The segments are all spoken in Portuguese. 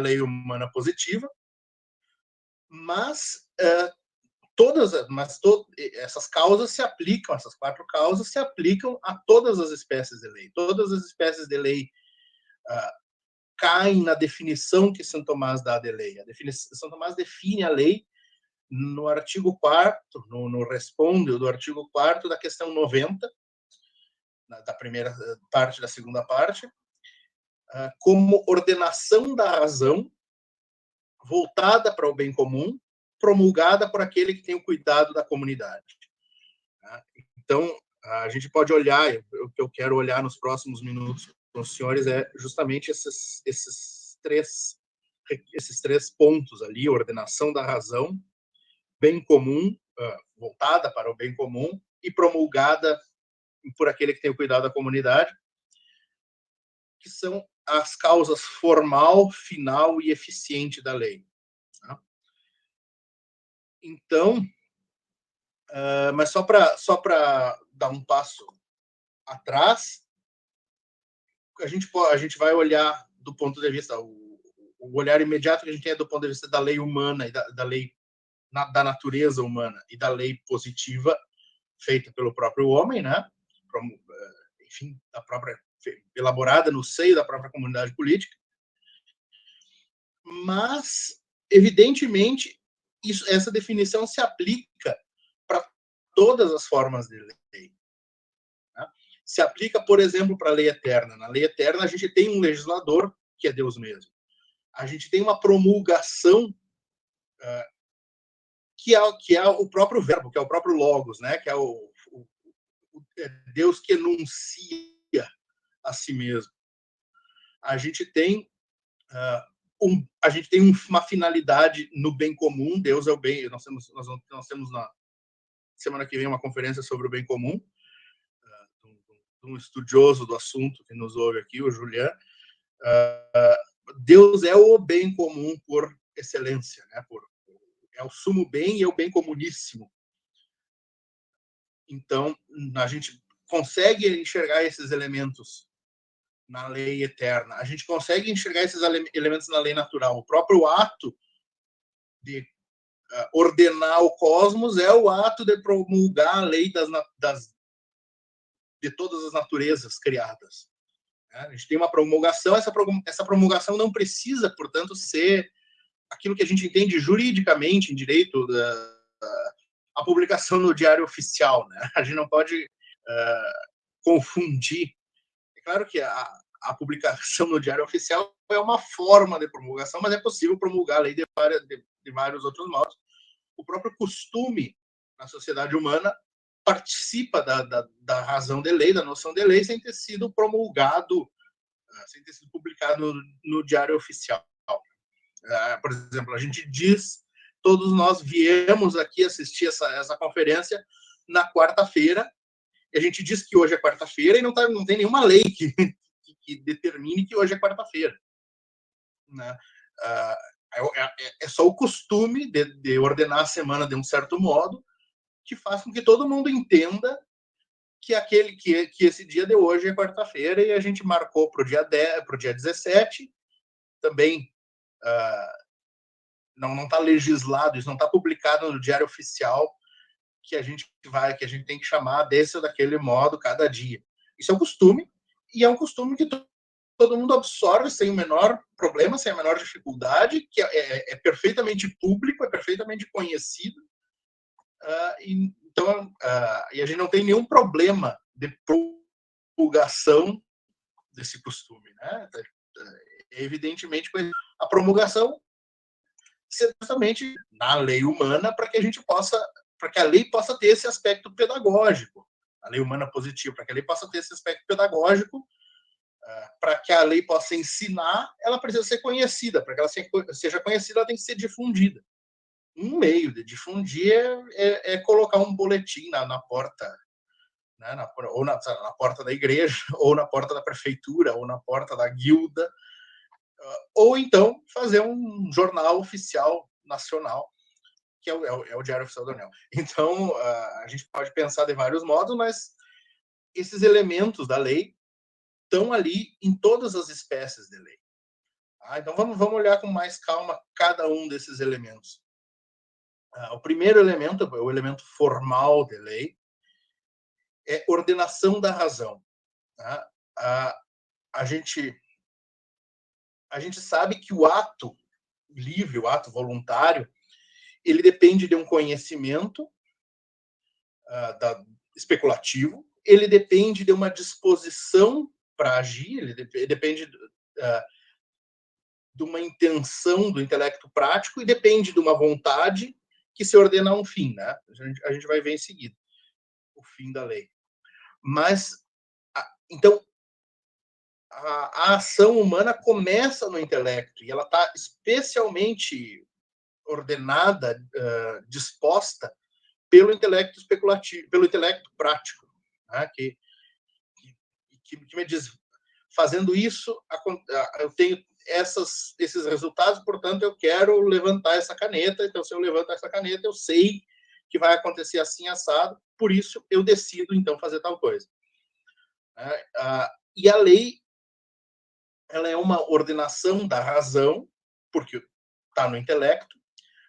lei humana positiva, mas uh, todas, mas to, essas causas se aplicam, essas quatro causas se aplicam a todas as espécies de lei. Todas as espécies de lei uh, caem na definição que São Tomás dá de lei. A definição, São Tomás define a lei no artigo 4 no, no responde do artigo 4 da questão 90, da primeira parte da segunda parte, como ordenação da razão voltada para o bem comum, promulgada por aquele que tem o cuidado da comunidade. Tá? Então, a gente pode olhar, o que eu quero olhar nos próximos minutos com os senhores é justamente esses, esses, três, esses três pontos ali: ordenação da razão, bem comum, voltada para o bem comum e promulgada por aquele que tem o cuidado da comunidade, que são as causas formal, final e eficiente da lei. Tá? Então, uh, mas só para só para dar um passo atrás, a gente pode, a gente vai olhar do ponto de vista o, o, olhar imediato que a gente tem é do ponto de vista da lei humana e da, da lei na, da natureza humana e da lei positiva feita pelo próprio homem, né? Eh, enfim, da própria elaborada no seio da própria comunidade política, mas evidentemente isso, essa definição se aplica para todas as formas de lei. Né? Se aplica, por exemplo, para a lei eterna. Na lei eterna a gente tem um legislador que é Deus mesmo. A gente tem uma promulgação uh, que é, que é o próprio verbo, que é o próprio logos, né? Que é o, o, o é Deus que enuncia a si mesmo. A gente tem uh, um, a gente tem uma finalidade no bem comum. Deus é o bem. Nós temos nós, nós temos na semana que vem uma conferência sobre o bem comum uh, um estudioso do assunto que nos ouve aqui, o Julian. Uh, Deus é o bem comum por excelência, né? Por é o sumo bem e é o bem comuníssimo. Então, a gente consegue enxergar esses elementos na lei eterna. A gente consegue enxergar esses elementos na lei natural. O próprio ato de uh, ordenar o cosmos é o ato de promulgar a lei das, das de todas as naturezas criadas. Né? A gente tem uma promulgação, essa, essa promulgação não precisa, portanto, ser aquilo que a gente entende juridicamente em direito da, da a publicação no diário oficial. Né? A gente não pode uh, confundir claro que a, a publicação no Diário Oficial é uma forma de promulgação, mas é possível promulgar a lei de, várias, de, de vários outros modos. O próprio costume na sociedade humana participa da, da, da, razão de lei, da noção de lei, sem ter sido promulgado, ah, sem ter sido publicado no, no Diário Oficial. Ah, por exemplo, a gente diz, todos nós viemos aqui assistir essa, essa conferência na quarta-feira, a gente diz que hoje é quarta-feira e não, tá, não tem nenhuma lei que, que, determine que hoje é quarta-feira. Né? Ah, é, é, é, só o costume de, de, ordenar a semana de um certo modo que faz com que todo mundo entenda que aquele que, que esse dia de hoje é quarta-feira e a gente marcou para o dia 10, para o dia 17, também uh, não está legislado, isso não está publicado no Diário Oficial que a gente vai, que a gente tem que chamar desse ou daquele modo cada dia. Isso é um costume e é um costume que todo mundo absorve sem o menor problema, sem a menor dificuldade, que é, é, é perfeitamente público, é perfeitamente conhecido. Uh, e, então, uh, e a gente não tem nenhum problema de promulgação desse costume, né? Evidentemente, a promulgação certamente na lei humana para que a gente possa para que a lei possa ter esse aspecto pedagógico, a lei humana positiva, para que a lei possa ter esse aspecto pedagógico, uh, para que a lei possa ensinar, ela precisa ser conhecida. Para que ela seja conhecida, ela tem que ser difundida. Um meio de difundir é, é, é colocar um boletim na, na porta, né, na, ou na, na, porta da igreja, ou na porta da prefeitura, ou na porta da guilda, uh, ou então fazer um jornal oficial nacional que é o, é o, é o Diário Oficial da União. Então, uh, a gente pode pensar de vários modos, mas esses elementos da lei estão ali em todas as espécies de lei. Ah, então vamos, vamos olhar com mais calma cada um desses elementos. Ah, o primeiro elemento, o elemento formal de lei, é ordenação da razão. Tá? A, gente, a gente sabe que o ato livre, o ato voluntário, ele depende de um conhecimento uh, da, especulativo, ele depende de uma disposição para agir, ele de, depende uh, de uma intenção do intelecto prático e depende de uma vontade que se ordena a um fim, né? A gente, a gente vai ver em seguida o fim da lei. Mas, então, a, a ação humana começa no intelecto e ela está especialmente ordenada, uh, disposta pelo intelecto especulativo, pelo intelecto prático, né? que, que, que, me diz, fazendo isso, eu tenho essas, esses resultados, portanto, eu quero levantar essa caneta. Então, se eu levanto essa caneta, eu sei que vai acontecer assim assado, por isso eu decido então fazer tal coisa. É, e a lei ela é uma ordenação da razão, porque está no intelecto,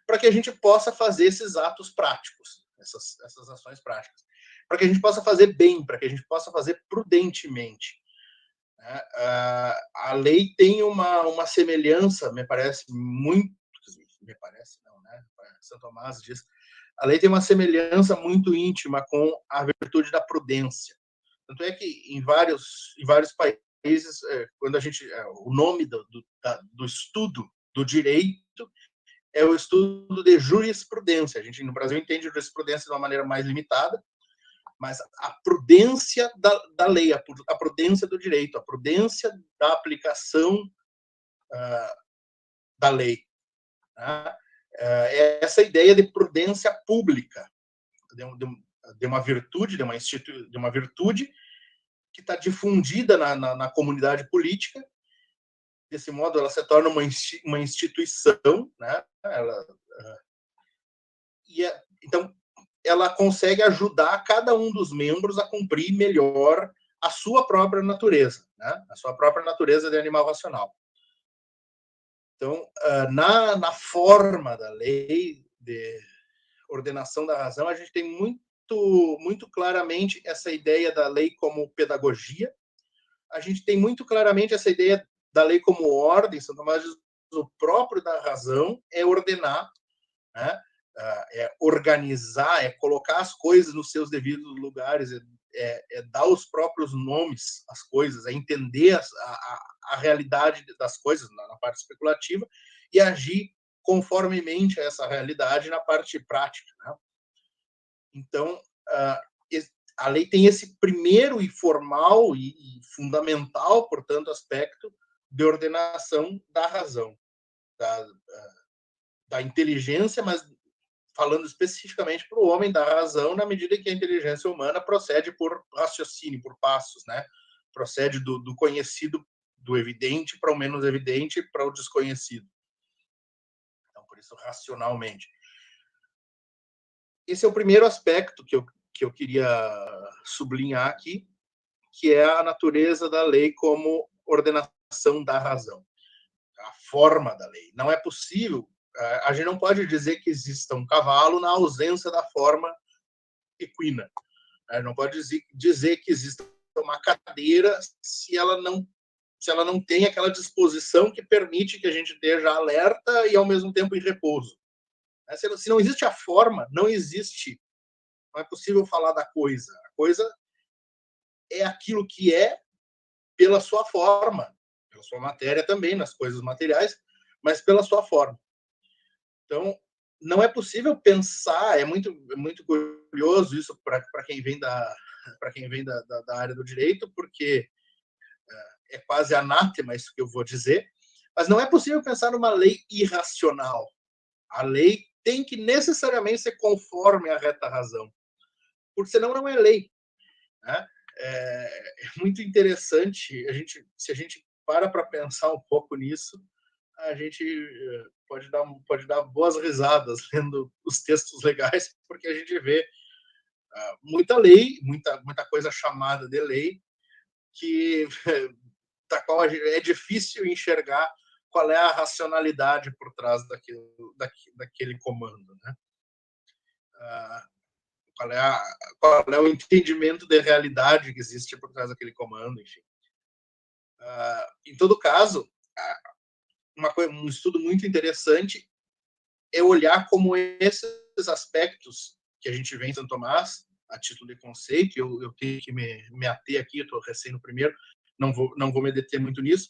para que a gente possa fazer esses atos práticos, essas, essas ações práticas, para que a gente possa fazer bem, para que a gente possa fazer prudentemente. Né? A lei tem uma, uma semelhança, me parece muito, me parece não, né? São Tomás diz, a lei tem uma semelhança muito íntima com a virtude da prudência. Tanto é que em vários, em vários países, é, quando a gente, é, o nome do, do, do estudo do direito é o estudo de jurisprudência. A gente no Brasil entende jurisprudência de uma maneira mais limitada, mas a prudência da, da lei, a, prudência do direito, a prudência da aplicação uh, da lei. Né? é essa ideia de prudência pública, de, de, de uma virtude, de uma, institu, de uma virtude que está difundida na, na, na, comunidade política. Desse modo, ela se torna uma, uma instituição, né? Ela, e é, então ela consegue ajudar cada um dos membros a cumprir melhor a sua própria natureza, né? a sua própria natureza de animal racional. Então, ah, na, na forma da lei de ordenação da razão, a gente tem muito, muito claramente essa ideia da lei como pedagogia, a gente tem muito claramente essa ideia da lei como ordem, São Tomás diz, o próprio da razão é ordenar, né? Ah, é organizar, é colocar as coisas nos seus devidos lugares, é, é, é dar os próprios nomes às coisas, é entender a, a, a realidade das coisas na, na, parte especulativa e agir conformemente a essa realidade na parte prática. Né? Então, ah, a lei tem esse primeiro e formal e fundamental, portanto, aspecto de ordenação da razão, da, ah, da inteligência, mas falando especificamente para o homem da razão, na medida que a inteligência humana procede por raciocínio, por passos, né? Procede do, do conhecido, do evidente para o menos evidente, para o desconhecido. Então, por isso, racionalmente. Esse é o primeiro aspecto que eu, que eu queria sublinhar aqui, que é a natureza da lei como ordenação da razão, a forma da lei. Não é possível a gente não pode dizer que exista um cavalo na ausência da forma equina. A gente não pode dizer que exista uma cadeira se ela não se ela não tem aquela disposição que permite que a gente esteja alerta e ao mesmo tempo em repouso. Né, se não existe a forma, não existe, não é possível falar da coisa. A coisa é aquilo que é pela sua forma, pela sua matéria também, nas coisas materiais, mas pela sua forma. Então, não é possível pensar, é muito, é muito curioso isso para quem vem da quem vem da, da, da, área do direito, porque é, é quase anátema isso que eu vou dizer, mas não é possível pensar numa lei irracional. A lei tem que necessariamente ser conforme à reta razão, porque senão não é lei. Né? É, é muito interessante a gente, se a gente para para pensar um pouco nisso, a gente eh, pode dar, pode dar boas risadas lendo os textos legais, porque a gente vê uh, muita lei, muita, muita coisa chamada de lei, que da qual é difícil enxergar qual é a racionalidade por trás daquele, daquele comando, né? Uh, qual é, a, qual é o entendimento de realidade que existe por trás daquele comando, enfim. Uh, em todo caso, uma coisa, um estudo muito interessante é olhar como esses aspectos que a gente vê em Santo Tomás, a título de conceito, eu, eu tenho que me, me ater aqui, eu estou recém no primeiro, não vou, não vou me deter muito nisso,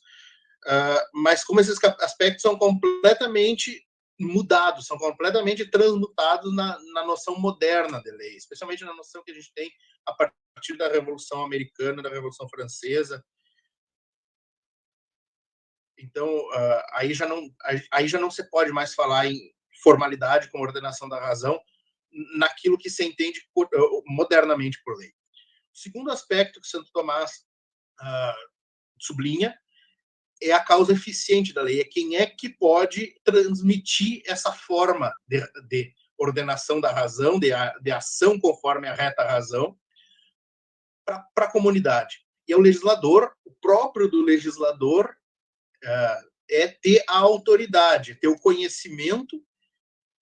uh, mas como esses aspectos são completamente mudados, são completamente transmutados na, na noção moderna de lei, especialmente na noção que a gente tem a partir da Revolução Americana, da Revolução Francesa. Então, uh, aí, já não, aí já não se pode mais falar em formalidade com ordenação da razão naquilo que se entende por, uh, modernamente por lei. O segundo aspecto que Santo Tomás uh, sublinha é a causa eficiente da lei, é quem é que pode transmitir essa forma de, de ordenação da razão, de, de, ação conforme a reta razão, para a comunidade. E é o legislador, o próprio do legislador é ter a autoridade, ter o conhecimento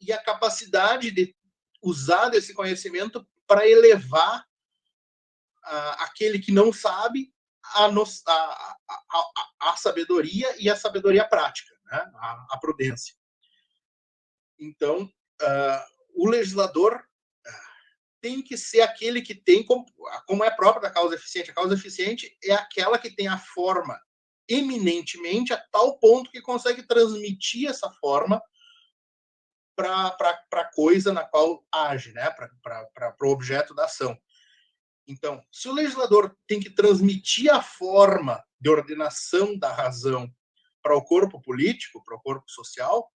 e a capacidade de usar desse conhecimento para elevar aquele que não sabe a, a, a, a, sabedoria e a sabedoria prática, né? a, prudência. Então, uh, o legislador uh, tem que ser aquele que tem, como, como é próprio da causa eficiente, a causa eficiente é aquela que tem a forma eminentemente a tal ponto que consegue transmitir essa forma para a coisa na qual age, né? para o objeto da ação. Então, se o legislador tem que transmitir a forma de ordenação da razão para o corpo político, para o corpo social,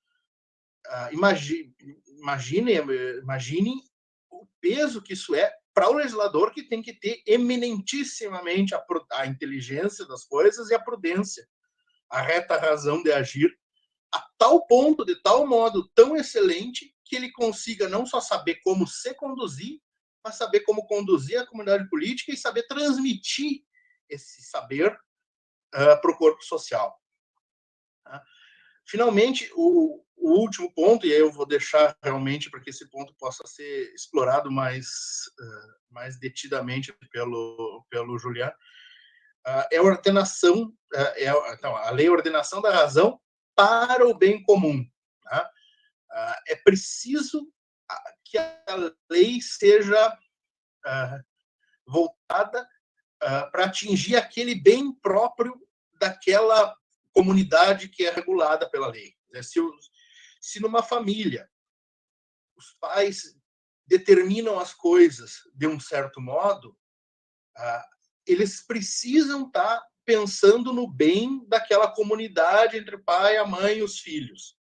uh, imagine, imagine, imagine o peso que isso é para o legislador que tem que ter eminentissimamente a, a inteligência das coisas e a prudência, a reta razão de agir a tal ponto, de tal modo tão excelente que ele consiga não só saber como se conduzir, mas saber como conduzir a comunidade política e saber transmitir esse saber uh, para o corpo social. Finalmente, o, o, último ponto, e aí eu vou deixar realmente para que esse ponto possa ser explorado mais, uh, mais detidamente pelo, pelo Julián, uh, é a ordenação, é, então, a lei é a ordenação da razão para o bem comum. Tá? é preciso que a lei seja uh, voltada uh, para atingir aquele bem próprio daquela comunidade que é regulada pela lei. Se, se numa família os pais determinam as coisas de um certo modo, uh, eles precisam estar tá pensando no bem daquela comunidade entre pai, a mãe e os filhos.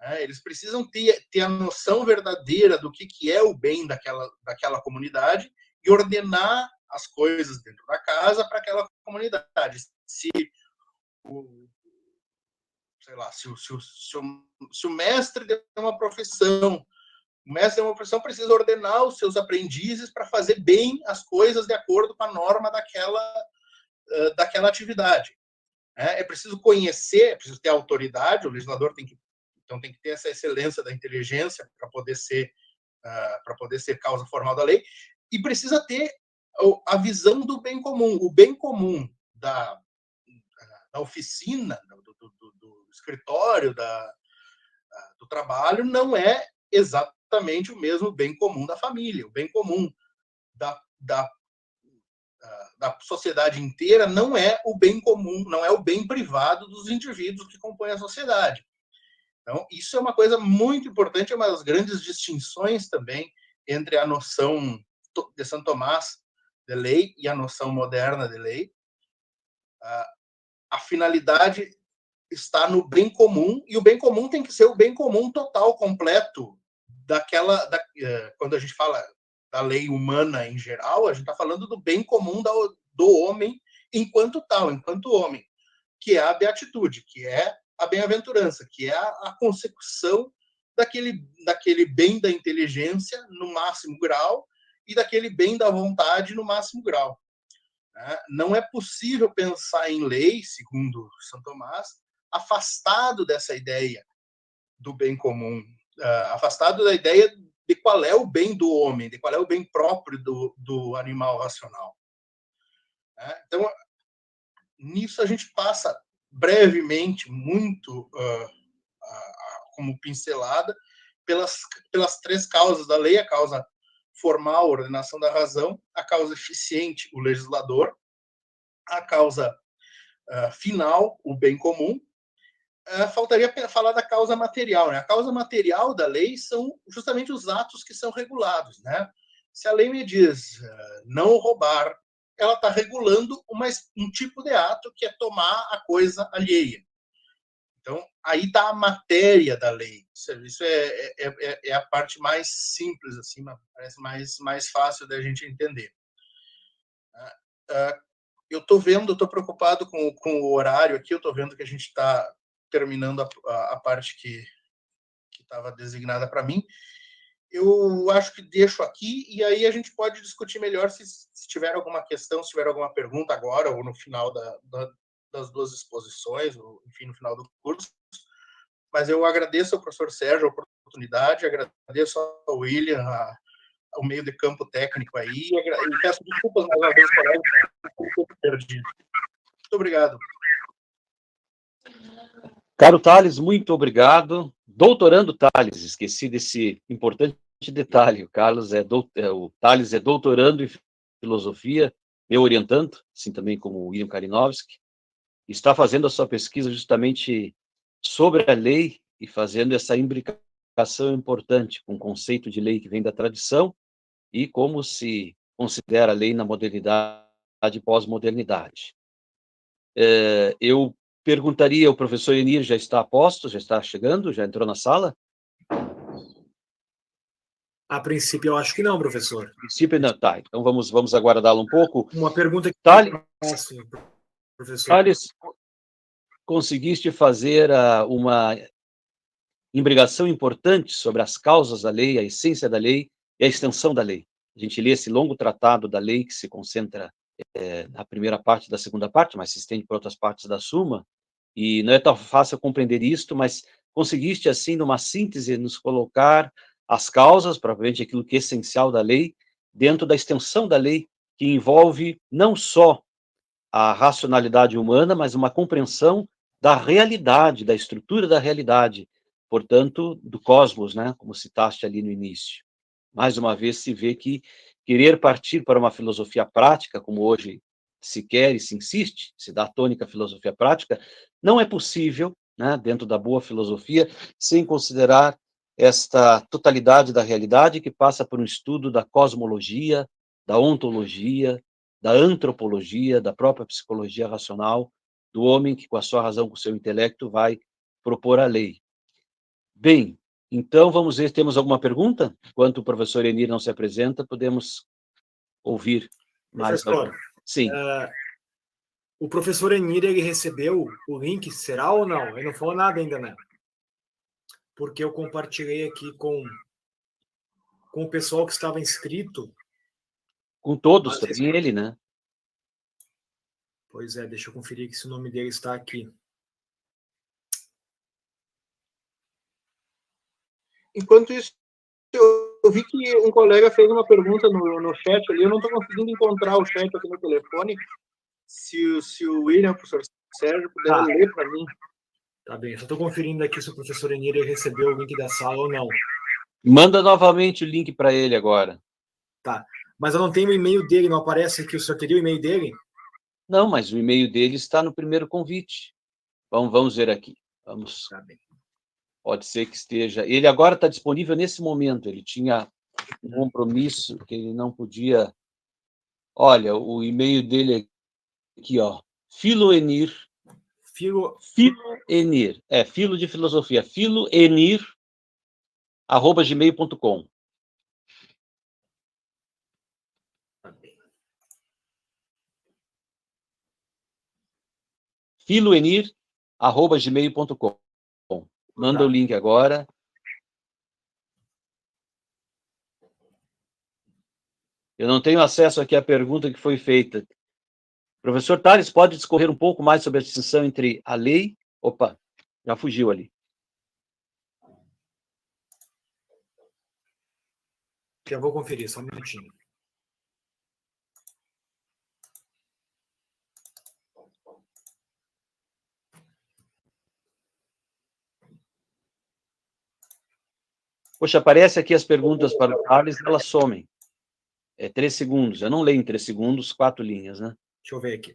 Né? Eles precisam ter, ter a noção verdadeira do que, que é o bem daquela, daquela comunidade e ordenar as coisas dentro da casa para aquela comunidade. Se o, sei lá, se o, se o, se o, se o mestre de uma profissão, o mestre de uma profissão precisa ordenar os seus aprendizes para fazer bem as coisas de acordo com a norma daquela, daquela atividade. É, é preciso conhecer, é preciso ter autoridade, o legislador tem que então tem que ter essa excelência da inteligência para poder ser para poder ser causa formal da lei e precisa ter a visão do bem comum. O bem comum da, da oficina, do, do, do, escritório, da, do trabalho não é exatamente o mesmo bem comum da família. O bem comum da, da, da sociedade inteira não é o bem comum, não é o bem privado dos indivíduos que compõem a sociedade. Então, isso é uma coisa muito importante, é uma das grandes distinções também entre a noção de São Tomás de lei e a noção moderna de lei. A finalidade está no bem comum e o bem comum tem que ser o bem comum total, completo daquela da, é, quando a gente fala da lei humana em geral, a gente está falando do bem comum do, do homem enquanto tal, enquanto homem, que é a beatitude, que é a bem-aventurança, que é a, a consecução daquele, daquele bem da inteligência no máximo grau e daquele bem da vontade no máximo grau. Né? Não é possível pensar em lei, segundo São Tomás, afastado dessa ideia do bem comum, uh, afastado da ideia de qual é o bem do homem, de qual é o bem próprio do, do animal racional. Né? Então, nisso a gente passa brevemente, muito uh, uh, como pincelada, pelas, pelas três causas da lei: a causa formal, ordenação da razão, a causa eficiente, o legislador, a causa uh, final, o bem comum. faltaria falar da causa material. Né? A causa material da lei são justamente os atos que são regulados. Né? Se a lei me diz não roubar, ela está regulando uma, um tipo de ato que é tomar a coisa alheia. Então, aí está a matéria da lei. Isso é, é, é, é, a parte mais simples, assim, parece mais, mais fácil da gente entender. Ah, ah, eu estou vendo, estou preocupado com, com o horário aqui, eu estou vendo que a gente está terminando a, a, a parte que estava designada para mim eu acho que deixo aqui e aí a gente pode discutir melhor se, se tiver alguma questão, se tiver alguma pergunta agora ou no final da, da, das duas exposições, enfim, no final do curso. Mas eu agradeço ao professor Sérgio a oportunidade, agradeço ao William, a, ao meio de campo técnico aí, e peço desculpas mais uma vez, pouco perdido. Muito obrigado. Caro Thales, muito obrigado. Doutorando Thales, esqueci desse importante detalhe. O Carlos é, é, o Thales é doutorando em filosofia, meu orientando, assim também como o William Kalinowski, está fazendo a sua pesquisa justamente sobre a lei e fazendo essa imbricação importante com o conceito de lei que vem da tradição e como se considera a lei na modernidade e pós-modernidade. É, eu perguntaria, o professor Enir já está a posto, já está chegando, já entrou na sala? A princípio, eu acho que não, professor. A princípio, não. Tá, então vamos, vamos aguardá-lo um pouco. Uma pergunta que... Thales, professor. Thales, conseguiste fazer uh, uma imbrigação importante sobre as causas da lei, a essência da lei e a extensão da lei. A gente lê esse longo tratado da lei que se concentra é, na primeira parte da segunda parte, mas se estende para outras partes da Suma, e não é tão fácil compreender isto, mas conseguiste, assim, numa síntese, nos colocar as causas, provavelmente aquilo que é essencial da lei, dentro da extensão da lei, que envolve não só a racionalidade humana, mas uma compreensão da realidade, da estrutura da realidade, portanto, do cosmos, né, como citaste ali no início. Mais uma vez se vê que querer partir para uma filosofia prática, como hoje se quer e se insiste, se dá tônica filosofia prática, não é possível, né, dentro da boa filosofia, sem considerar esta totalidade da realidade que passa por um estudo da cosmologia, da ontologia, da antropologia, da própria psicologia racional do homem que, com a sua razão, com o seu intelecto, vai propor a lei. Bem, então, vamos ver, temos alguma pergunta? Enquanto o professor Enir não se apresenta, podemos ouvir mais. Professor, Sim. Uh, o professor Enir, ele recebeu o link, será ou não? Ele não falou nada ainda, né? Porque eu compartilhei aqui com, com o pessoal que estava inscrito. Com todos, também ele, né? Pois é, deixa eu conferir que se o nome dele está aqui. Enquanto isso, eu vi que um colega fez uma pergunta no, no chat ali, eu não estou conseguindo encontrar o chat aqui no telefone. Se, se o William, o professor Sérgio, puder ah. ler para mim. Tá bem, só estou conferindo aqui se o professor Enir recebeu o link da sala ou não. Manda novamente o link para ele agora. Tá, mas eu não tenho o e-mail dele, não aparece aqui. O senhor teria o e-mail dele? Não, mas o e-mail dele está no primeiro convite. Vamos, vamos ver aqui. Vamos. Tá. Pode ser que esteja. Ele agora está disponível nesse momento. Ele tinha um compromisso que ele não podia. Olha, o e-mail dele aqui, ó. Filoenir. Filo... Filoenir. É, filo de filosofia. Filoenir, arroba gmail.com. Filoenir, arroba gmail.com. Manda tá. o link agora. Eu não tenho acesso aqui à pergunta que foi feita. Professor Tales, pode discorrer um pouco mais sobre a distinção entre a lei Opa, já fugiu ali. Já vou conferir, só um minutinho. Poxa, aparece aqui as perguntas para o Carlos, elas somem. É três segundos. Eu não leio em três segundos, quatro linhas, né? Deixa eu ver aqui.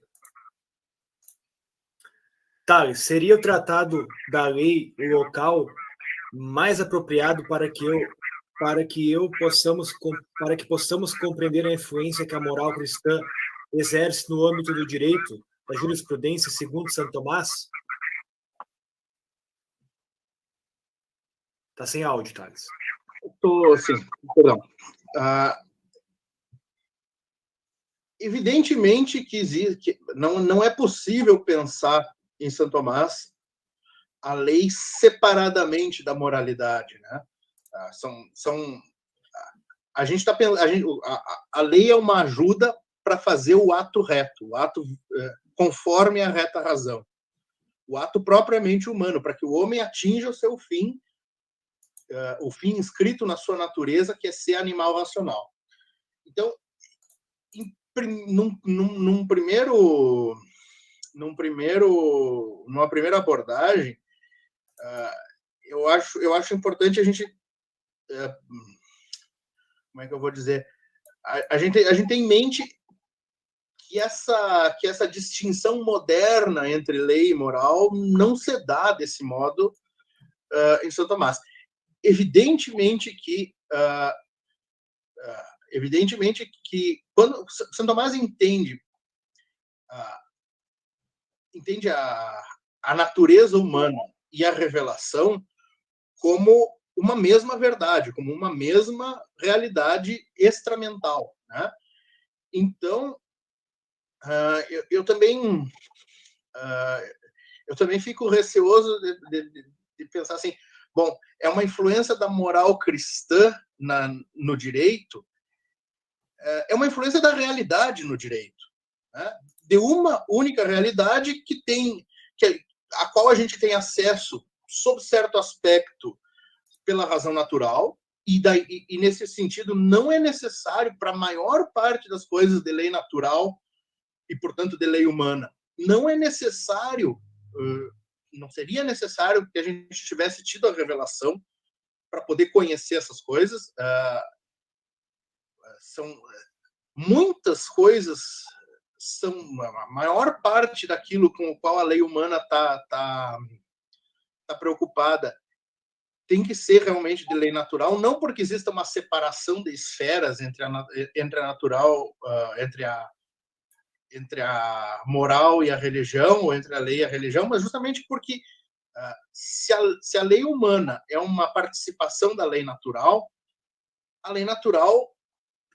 Thales, seria o tratado da lei local mais apropriado para que eu para que eu possamos para que possamos compreender a influência que a moral cristã exerce no âmbito do direito, da jurisprudência segundo Santo Tomás? Tá sem áudio, Thales. Tô, sim, perdão. Ah, evidentemente que, existe, que não, não é possível pensar em Santo Tomás a lei separadamente da moralidade, né? Ah, são, são a gente está a, a lei é uma ajuda para fazer o ato reto, o ato é, conforme a reta razão, o ato propriamente humano, para que o homem atinja o seu fim uh, o fim inscrito na sua natureza, que é ser animal racional. Então, em, num, num, num, primeiro, num primeiro, numa primeira abordagem, uh, eu acho, eu acho importante a gente, uh, como é que eu vou dizer, a, a, gente, a gente tem em mente que essa, que essa distinção moderna entre lei e moral não se dá desse modo uh, em São Tomás evidentemente que uh, evidentemente que quando Santo Tomás entende uh, entende a, a natureza humana e a revelação como uma mesma verdade, como uma mesma realidade extramental, né? Então, eu, eu, também eu também fico receoso de, de, de pensar assim, Bom, é uma influência da moral cristã na, no direito, é, é uma influência da realidade no direito, né? de uma única realidade que tem, que, a qual a gente tem acesso sob certo aspecto pela razão natural, e, daí, e, nesse sentido não é necessário para a maior parte das coisas de lei natural e portanto de lei humana não é necessário uh, não seria necessário que a gente tivesse tido a revelação para poder conhecer essas coisas. Uh, são muitas coisas são a maior parte daquilo com o qual a lei humana está tá, tá preocupada tem que ser realmente de lei natural, não porque exista uma separação de esferas entre a, entre a natural, uh, entre a entre a moral e a religião, ou entre a lei e a religião, mas justamente porque uh, se, a, se a lei humana é uma participação da lei natural, a lei natural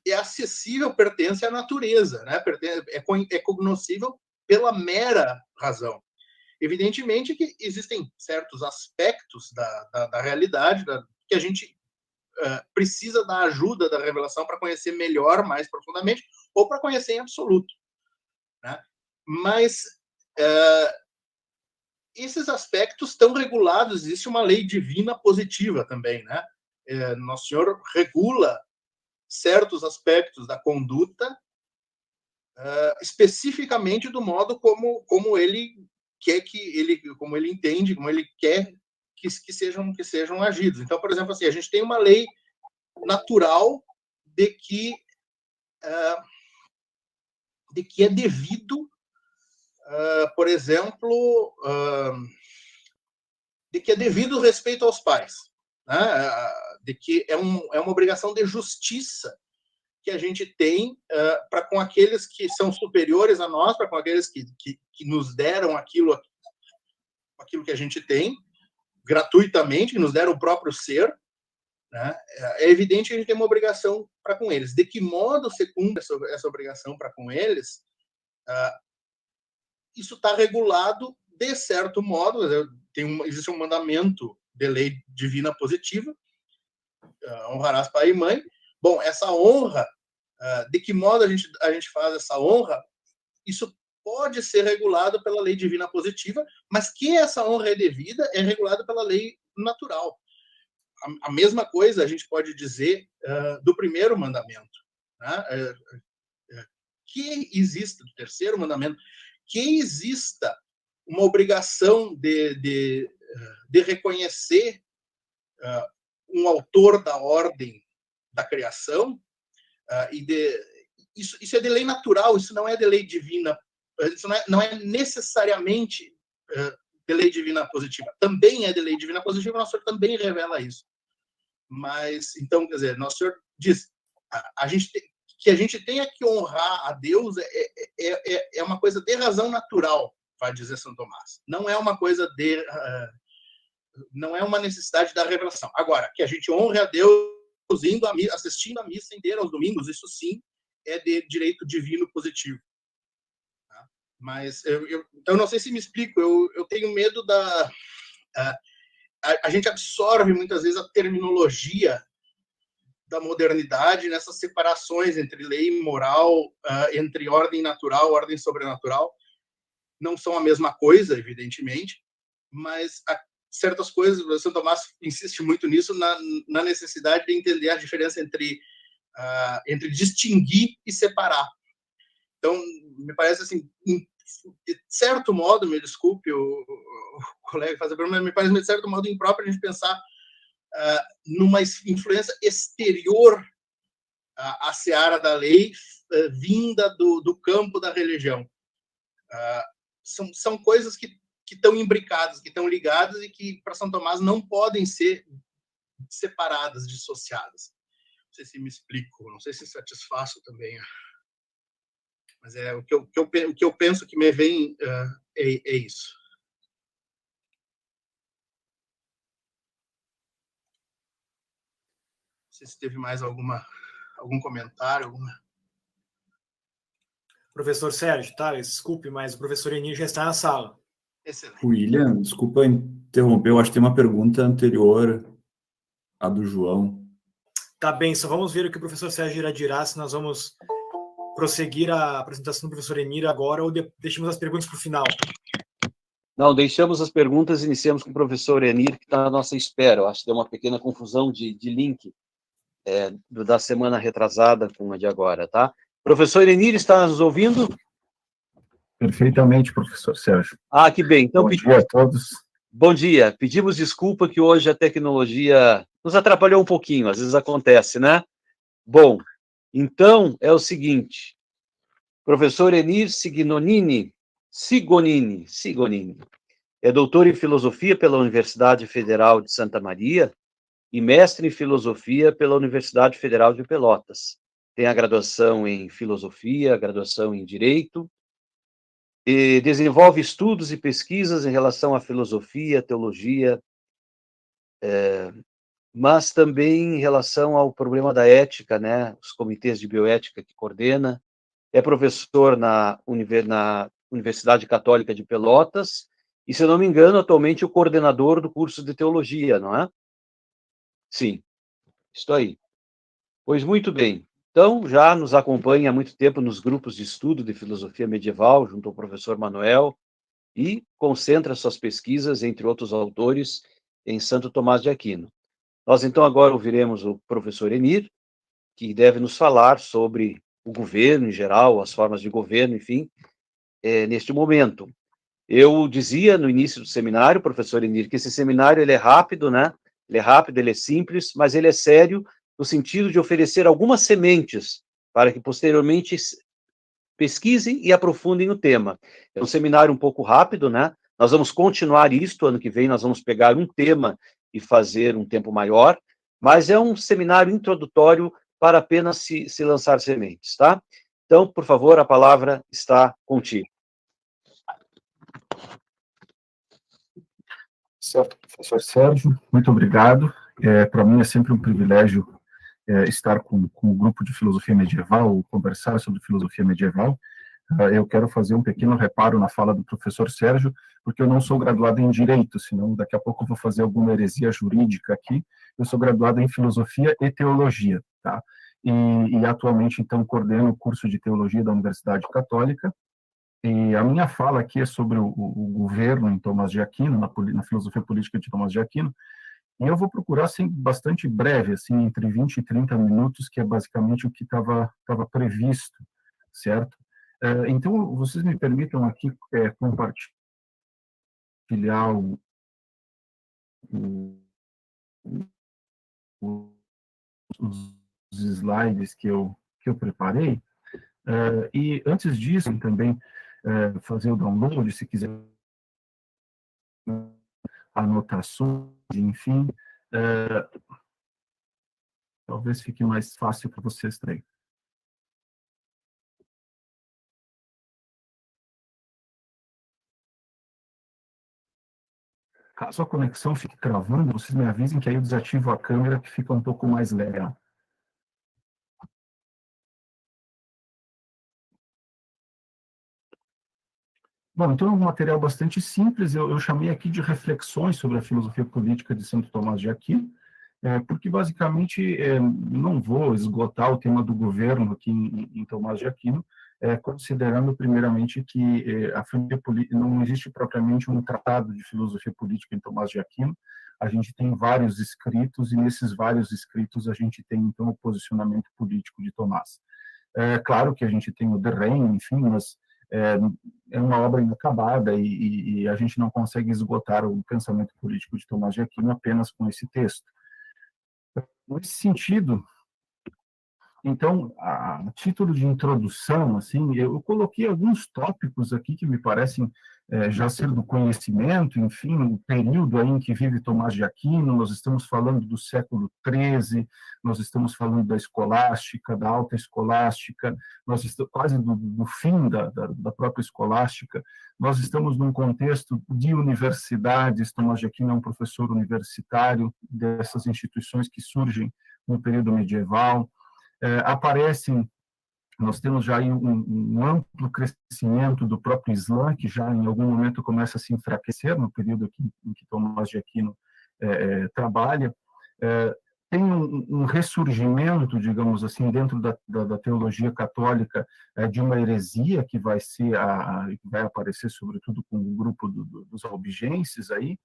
é acessível, pertence à natureza, né? é, é cognoscível pela mera razão. Evidentemente que existem certos aspectos da, da, da realidade da, que a gente uh, precisa da ajuda da revelação para conhecer melhor, mais profundamente, ou para conhecer em absoluto. Né? Mas uh, esses aspectos estão regulados, existe uma lei divina positiva também. Né? Uh, Nosso Senhor regula certos aspectos da conduta, uh, especificamente do modo como, como ele quer que ele, como ele entende, como ele quer que, que sejam que sejam agidos. Então, por exemplo, assim, a gente tem uma lei natural de que uh, de que é devido, uh, por exemplo, uh, de que é devido respeito aos pais, né? Uh, de que é, um, é uma obrigação de justiça que a gente tem para com aqueles que são superiores a nós, para com aqueles que, que, que, nos deram aquilo, aquilo que a gente tem, gratuitamente, que nos deram o próprio ser, né? É evidente que a gente tem uma obrigação para com eles. De que modo você cumpre essa, essa obrigação para com eles? Uh, isso está regulado de certo modo. Tem um, existe um mandamento de lei divina positiva, uh, honrarás pai e mãe. Bom, essa honra, uh, de que modo a gente, a gente faz essa honra? Isso pode ser regulado pela lei divina positiva, mas que essa honra é devida é regulada pela lei natural. A, a mesma coisa a gente pode dizer uh, do primeiro mandamento. Né? Uh, que exista, do terceiro mandamento, que exista uma obrigação de, de, de reconhecer um autor da ordem da criação e de isso, isso é de lei natural, isso não é de lei divina isso não é, não é necessariamente uh, de lei divina positiva. Também é de lei divina positiva, nosso Senhor também revela isso. Mas, então, quer dizer, nosso Senhor diz, a, a gente tem, que a gente tenha que honrar a Deus é, é, é, é, uma coisa de razão natural, vai dizer São Tomás. Não é uma coisa de. Uh, não é uma necessidade da revelação. Agora, que a gente honre a Deus indo a, assistindo a missa inteira aos domingos, isso sim é de direito divino positivo. Mas eu, eu, então não sei se me explico. Eu, eu tenho medo da a, a, a, gente absorve muitas vezes a terminologia da modernidade nessas separações entre lei e moral, uh, entre ordem natural, ordem sobrenatural. Não são a mesma coisa, evidentemente, mas certas coisas, o São Tomás insiste muito nisso, na, na necessidade de entender a diferença entre, uh, entre distinguir e separar. Então, me parece assim, de certo modo, me desculpe o, o colega fazer pergunta, mas me parece de certo modo impróprio a gente pensar uh, numa influência exterior à, à seara da lei uh, vinda do, do campo da religião. Uh, são, são coisas que, que estão imbricadas, que estão ligadas e que, para São Tomás, não podem ser separadas, dissociadas. Não sei se me explico, não sei se satisfaço também mas é o que eu, que eu, o que eu penso que me vem uh, é, é isso. Não sei se teve mais alguma algum comentário, alguma. Professor Sérgio, tá? Desculpe, mas o professor Eninho já está na sala. Excelente. William, desculpa interromper, eu acho que tem uma pergunta anterior à do João. Tá bem, só vamos ver o que o professor Sérgio irá dirá, se nós vamos prosseguir a apresentação do professor Emir agora ou de, deixamos as perguntas para o final? Não, deixamos as perguntas e iniciamos com o professor Enir, que está à nossa espera. Eu acho que deu uma pequena confusão de, de link é, do, da semana retrasada com a de agora, tá? Professor Enir, está nos ouvindo? Perfeitamente, professor Sérgio. Ah, que bem. Então, Bom dia a todos. Bom dia. Pedimos desculpa que hoje a tecnologia nos atrapalhou um pouquinho, às vezes acontece, né? Bom, então, é o seguinte, professor Enir Sigonini, Sigonini, Sigonini, é doutor em filosofia pela Universidade Federal de Santa Maria e mestre em filosofia pela Universidade Federal de Pelotas. Tem a graduação em filosofia, a graduação em direito, e desenvolve estudos e pesquisas em relação à filosofia, teologia, é, mas também em relação ao problema da ética, né, os comitês de bioética que coordena, é professor na, na Universidade Católica de Pelotas, e, se não me engano, atualmente o coordenador do curso de teologia, não é? Sim, estou aí. Pois muito bem. Então, já nos acompanha há muito tempo nos grupos de estudo de filosofia medieval, junto ao professor Manuel, e concentra suas pesquisas, entre outros autores, em Santo Tomás de Aquino. Nós, então, agora ouviremos o professor Enir, que deve nos falar sobre o governo em geral, as formas de governo, enfim, é, neste momento. Eu dizia no início do seminário, professor Enir, que esse seminário ele é rápido, né? Ele é rápido, ele é simples, mas ele é sério no sentido de oferecer algumas sementes para que posteriormente pesquisem e aprofundem o tema. É um seminário um pouco rápido, né? Nós vamos continuar isto ano que vem, nós vamos pegar um tema e fazer um tempo maior, mas é um seminário introdutório para apenas se, se lançar sementes, tá? Então, por favor, a palavra está contigo. Certo, professor Sérgio, muito obrigado. É, para mim é sempre um privilégio é, estar com, com o grupo de filosofia medieval, conversar sobre filosofia medieval. Ah, eu quero fazer um pequeno reparo na fala do professor Sérgio, porque eu não sou graduado em Direito, senão daqui a pouco eu vou fazer alguma heresia jurídica aqui. Eu sou graduado em Filosofia e Teologia, tá? E, e atualmente, então, coordeno o curso de Teologia da Universidade Católica, E a minha fala aqui é sobre o, o governo em Tomás de Aquino, na, na, filosofia política de Tomás de Aquino, e eu vou procurar assim, bastante breve, assim, entre 20 e 30 minutos, que é basicamente o que estava previsto, certo? É, então, vocês me permitam aqui é, compartilhar o, o, o, os slides que eu, que eu preparei. É, e antes disso, também fazer o download, se quiser anotações, enfim, talvez fique mais fácil para vocês também. Caso a conexão fique travando, vocês me avisem que aí eu desativo a câmera que fica um pouco mais legal. Bom, então é um material bastante simples, eu, eu, chamei aqui de reflexões sobre a filosofia política de Santo Tomás de Aquino, é, porque basicamente é, não vou esgotar o tema do governo aqui em, em Tomás de Aquino, é, considerando primeiramente que é, a filosofia não existe propriamente um tratado de filosofia política em Tomás de Aquino, a gente tem vários escritos e nesses vários escritos a gente tem então o posicionamento político de Tomás. É claro que a gente tem o De enfim, mas é, é uma obra inacabada e, e, a gente não consegue esgotar o pensamento político de Tomás de Aquino apenas com esse texto. Nesse sentido, então, a título de introdução, assim, eu coloquei alguns tópicos aqui que me parecem é, já ser do conhecimento, enfim, o período aí em que vive Tomás de Aquino, nós estamos falando do século XIII, nós estamos falando da escolástica, da alta escolástica, nós estamos quase do, do fim da, da, da, própria escolástica, nós estamos num contexto de universidades, Tomás de Aquino é um professor universitário dessas instituições que surgem no período medieval, aparecem, nós temos já um, um, amplo crescimento do próprio Islã, que já em algum momento começa a se enfraquecer, no período em que Tomás de Aquino é, é, trabalha, é, tem um, um, ressurgimento, digamos assim, dentro da, da, da teologia católica é, de uma heresia que vai ser a, a, vai aparecer sobretudo com o grupo do, do, dos albigenses aí,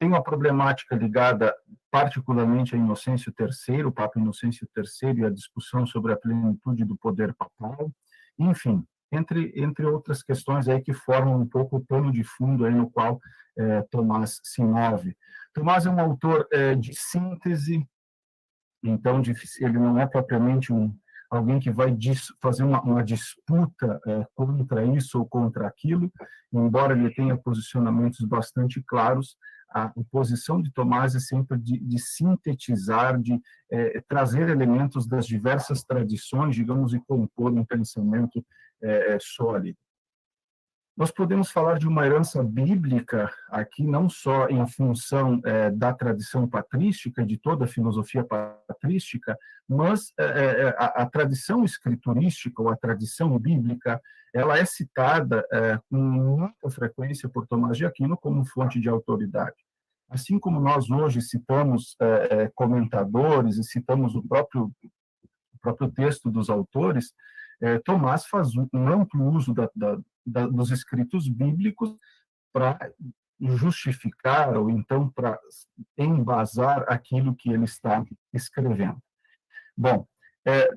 tem uma problemática ligada particularmente a Inocêncio III, o Papa Inocêncio III e a discussão sobre a plenitude do poder papal, enfim, entre, entre outras questões aí que formam um pouco o pano de fundo aí no qual é, Tomás se move. Tomás é um autor é, de síntese, então ele não é propriamente um, alguém que vai fazer uma, uma disputa é, contra isso ou contra aquilo, embora ele tenha posicionamentos bastante claros, a posição de Tomás é sempre de, de sintetizar, de é, trazer elementos das diversas tradições, digamos, e compor um pensamento é, sólido. Nós podemos falar de uma herança bíblica aqui, não só em função é, da tradição patrística, de toda a filosofia patrística, mas é, é, a, a, tradição escriturística ou a tradição bíblica, ela é citada é, com muita frequência por Tomás de Aquino como fonte de autoridade. Assim como nós hoje citamos é, é, comentadores e citamos o próprio, o próprio texto dos autores, Tomás faz um amplo uso da, da da, dos escritos bíblicos para justificar ou então para embasar aquilo que ele está escrevendo. Bom, é,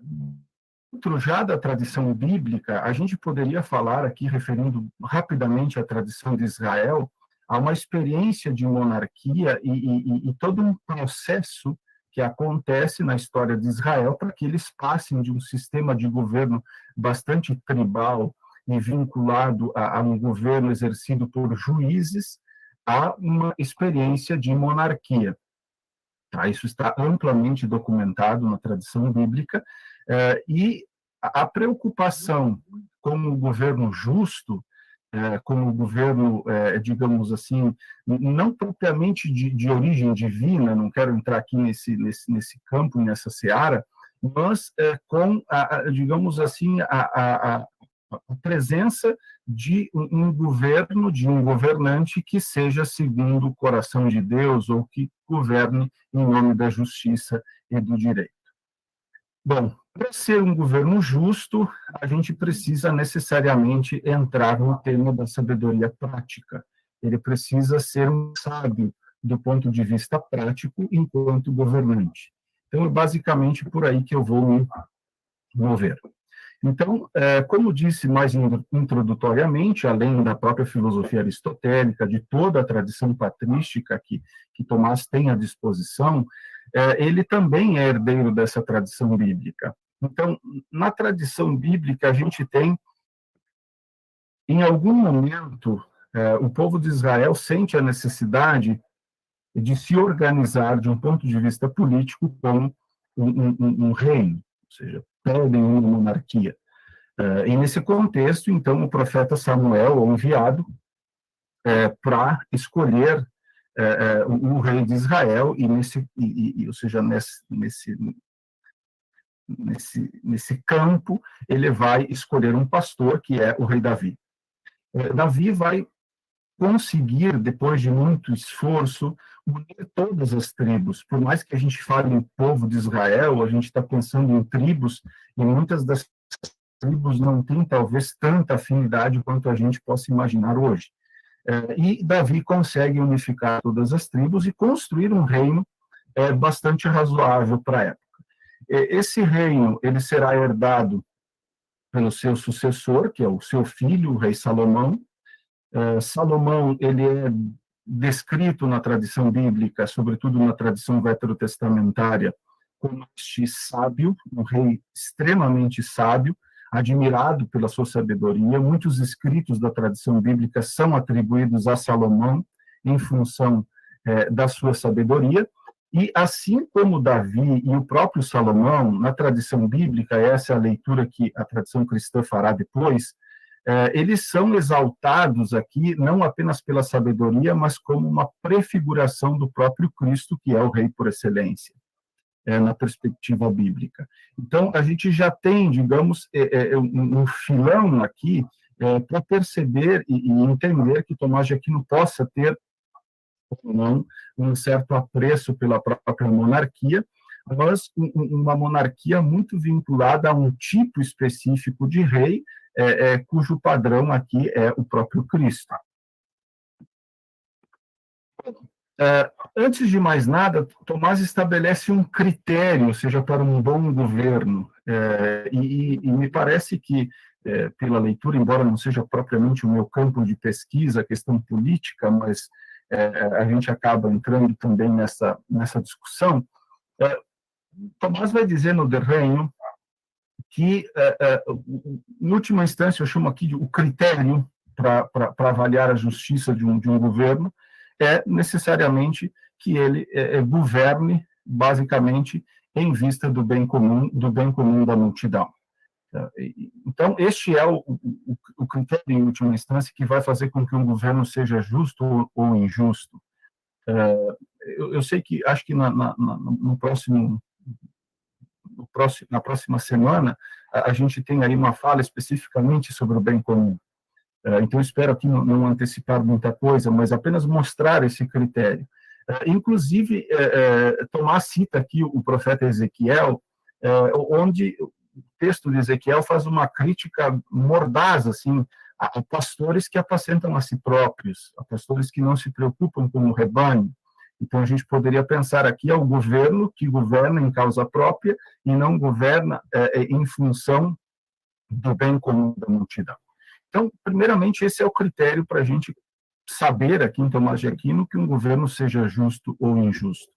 dentro já da tradição bíblica, a gente poderia falar aqui, referindo rapidamente à tradição de Israel, a uma experiência de monarquia e, e, e todo um processo que acontece na história de Israel para que eles passem de um sistema de governo bastante tribal, e vinculado a, a um governo exercido por juízes a uma experiência de monarquia. Tá? Isso está amplamente documentado na tradição bíblica, eh, e a preocupação com o governo justo, eh, como o governo, eh, digamos assim, não propriamente de, de, origem divina, não quero entrar aqui nesse, nesse, nesse campo, nessa seara, mas com, a, a, digamos assim, a, a, presença de um governo, de um governante que seja segundo o coração de Deus ou que governe em nome da justiça e do direito. Bom, Para ser um governo justo, a gente precisa necessariamente entrar no tema da sabedoria prática. Ele precisa ser um sábio do ponto de vista prático enquanto governante. Então, é basicamente por aí que eu vou me mover. Então, é, como disse mais introdutoriamente, além da própria filosofia aristotélica, de toda a tradição patrística que, que Tomás tem à disposição, é, ele também é herdeiro dessa tradição bíblica. Então, na tradição bíblica, a gente tem, em algum momento, é, o povo de Israel sente a necessidade de se organizar de um ponto de vista político com um, um, um reino, ou seja, pedem uma monarquia. É, e nesse contexto, então, o profeta Samuel, o enviado, é, para escolher é, é, o, rei de Israel, e nesse, e, e, ou seja, nesse, nesse, nesse, nesse campo, ele vai escolher um pastor, que é o rei Davi. É, Davi vai conseguir, depois de muito esforço, unir todas as tribos. Por mais que a gente fale em povo de Israel, a gente está pensando em tribos, e muitas das tribos não têm, talvez, tanta afinidade quanto a gente possa imaginar hoje. É, e Davi consegue unificar todas as tribos e construir um reino é, bastante razoável para a época. Esse reino ele será herdado pelo seu sucessor, que é o seu filho, o rei Salomão. É, Salomão ele é descrito na tradição bíblica, sobretudo na tradição veterotestamentária, como este sábio, um rei extremamente sábio, admirado pela sua sabedoria. Muitos escritos da tradição bíblica são atribuídos a Salomão em função é, da sua sabedoria. E assim como Davi e o próprio Salomão, na tradição bíblica, essa é a leitura que a tradição cristã fará depois, eles são exaltados aqui não apenas pela sabedoria, mas como uma prefiguração do próprio Cristo, que é o Rei por excelência, é, na perspectiva bíblica. Então, a gente já tem, digamos, é, é um, filão aqui é, para perceber e entender que Tomás de Aquino possa ter ou não um certo apreço pela própria monarquia, mas uma monarquia muito vinculada a um tipo específico de rei, é, é, cujo padrão aqui é o próprio Cristo. É, antes de mais nada, Tomás estabelece um critério, ou seja, para um bom governo, é, e, e, me parece que, é, pela leitura, embora não seja propriamente o meu campo de pesquisa, a questão política, mas é, a gente acaba entrando também nessa, nessa discussão. Tomás vai dizer no Derrenho que, é, é, em última instância, eu chamo aqui de o critério para avaliar a justiça de um, de um governo é necessariamente que ele é, é, governe basicamente em vista do bem comum, do bem comum da multidão. Então, este é o, o, o, critério, em última instância, que vai fazer com que um governo seja justo ou, injusto. Eu, eu, sei que, acho que na, na, no próximo, no próximo, na próxima semana, a, a, gente tem aí uma fala especificamente sobre o bem comum. É, então, espero aqui não, não, antecipar muita coisa, mas apenas mostrar esse critério. É, inclusive, Tomás cita aqui o profeta Ezequiel, onde o texto de Ezequiel faz uma crítica mordaz, assim, a, pastores que apacentam a si próprios, a pastores que não se preocupam com o rebanho. Então, a gente poderia pensar aqui ao governo que governa em causa própria e não governa é, é em função do bem comum da multidão. Então, primeiramente, esse é o critério para a gente saber aqui em Tomás de Aquino que um governo seja justo ou injusto.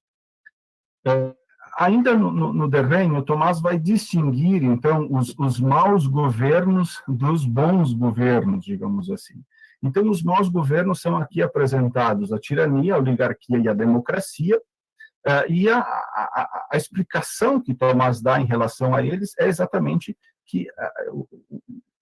É, ainda no, no, no Tomás vai distinguir, então, os, os maus governos dos bons governos, digamos assim. Então, os maus governos são aqui apresentados a tirania, a oligarquia e a democracia, uh, e a, a, a, explicação que Tomás dá em relação a eles é exatamente que, uh,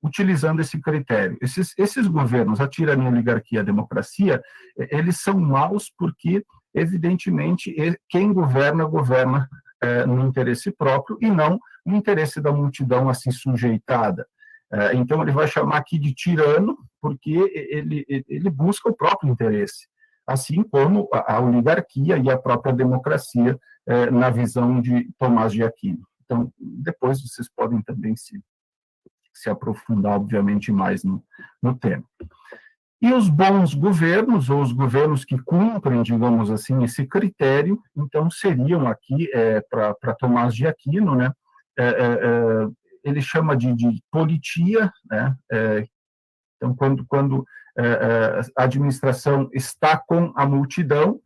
utilizando esse critério, esses, esses governos, a tirania, a oligarquia e a democracia, eles são maus porque, evidentemente, quem governa, governa é, no interesse próprio e não no interesse da multidão assim sujeitada. É, então, ele vai chamar aqui de tirano, porque ele, ele busca o próprio interesse, assim como a, oligarquia e a própria democracia é, na visão de Tomás de Aquino. Então, depois vocês podem também se, se aprofundar, obviamente, mais no, no tema. E os bons governos, ou os governos que cumprem, digamos assim, esse critério, então seriam aqui, é, para Tomás de Aquino, né, é, é, é, ele chama de, de politia, né, é, então, quando, quando é, a administração está com a multidão,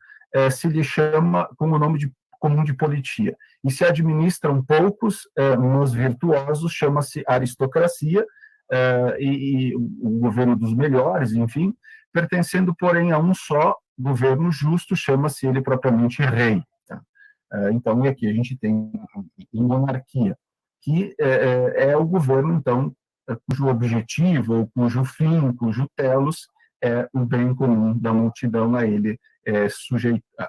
se lhe chama com o nome de comum de politia. E se administram poucos, nos virtuosos, chama-se aristocracia, e, e, o governo dos melhores, enfim, pertencendo, porém, a um só governo justo, chama-se ele propriamente rei. Tá? Então, e aqui a gente tem monarquia, que é, é o governo, então, cujo objetivo, ou cujo fim, cujo telos é o bem comum da multidão a ele é,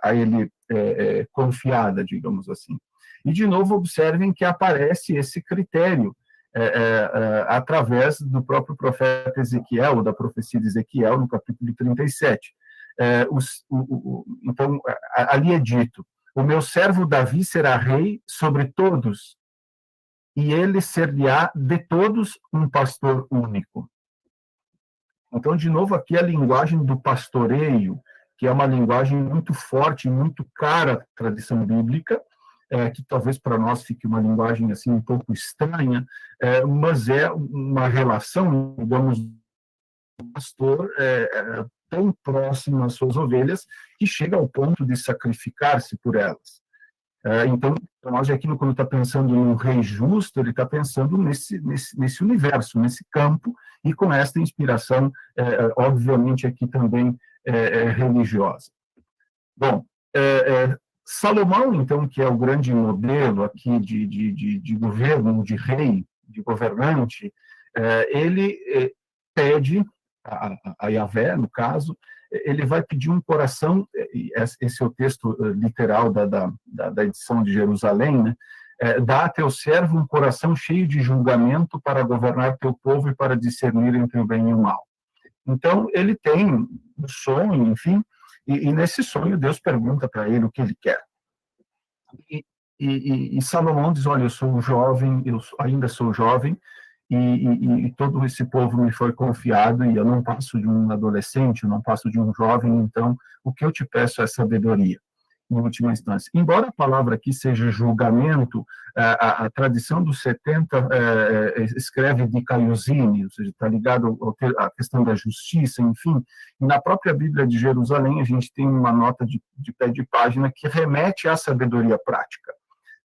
a ele é, é, confiada, digamos assim. E de novo observem que aparece esse critério é, é, é, através do próprio profeta Ezequiel, da profecia de Ezequiel, no capítulo 37. É, os, o, o, então, ali é dito: O meu servo Davi será rei sobre todos, e ele ser-lhe-á de todos um pastor único. Então, de novo, aqui a linguagem do pastoreio, que é uma linguagem muito forte, muito cara à tradição bíblica, é, que talvez para nós fique uma linguagem assim um pouco estranha, é, mas é uma relação, digamos, do pastor é, é, tão próximo às suas ovelhas que chega ao ponto de sacrificar-se por elas. É, então, Tomás aqui quando está pensando um rei justo, ele está pensando nesse, nesse, nesse universo, nesse campo, e com esta inspiração, é, obviamente, aqui também religiosa. Bom, Salomão, então, que é o grande modelo aqui de, de, de, de governo, de rei, de governante, é, ele é, pede a, a Yahvé, no caso, ele vai pedir um coração, esse é o texto é, literal da, da, da edição de Jerusalém, né? É, dá a teu servo um coração cheio de julgamento para governar teu povo e para discernir entre o bem e o mal. Então, ele tem um sonho, enfim, e, e nesse sonho, Deus pergunta para ele o que ele quer. E, e, e, Salomão diz: Olha, eu sou jovem, eu ainda sou jovem, e, e, todo esse povo me foi confiado, e eu não passo de um adolescente, eu não passo de um jovem, então o que eu te peço é sabedoria em última instância. Embora a palavra aqui seja julgamento, a, a tradição dos 70 é, é, escreve de Caiosine, ou seja, está ligado à questão da justiça, enfim, e na própria Bíblia de Jerusalém a gente tem uma nota de, de pé de página que remete à sabedoria prática.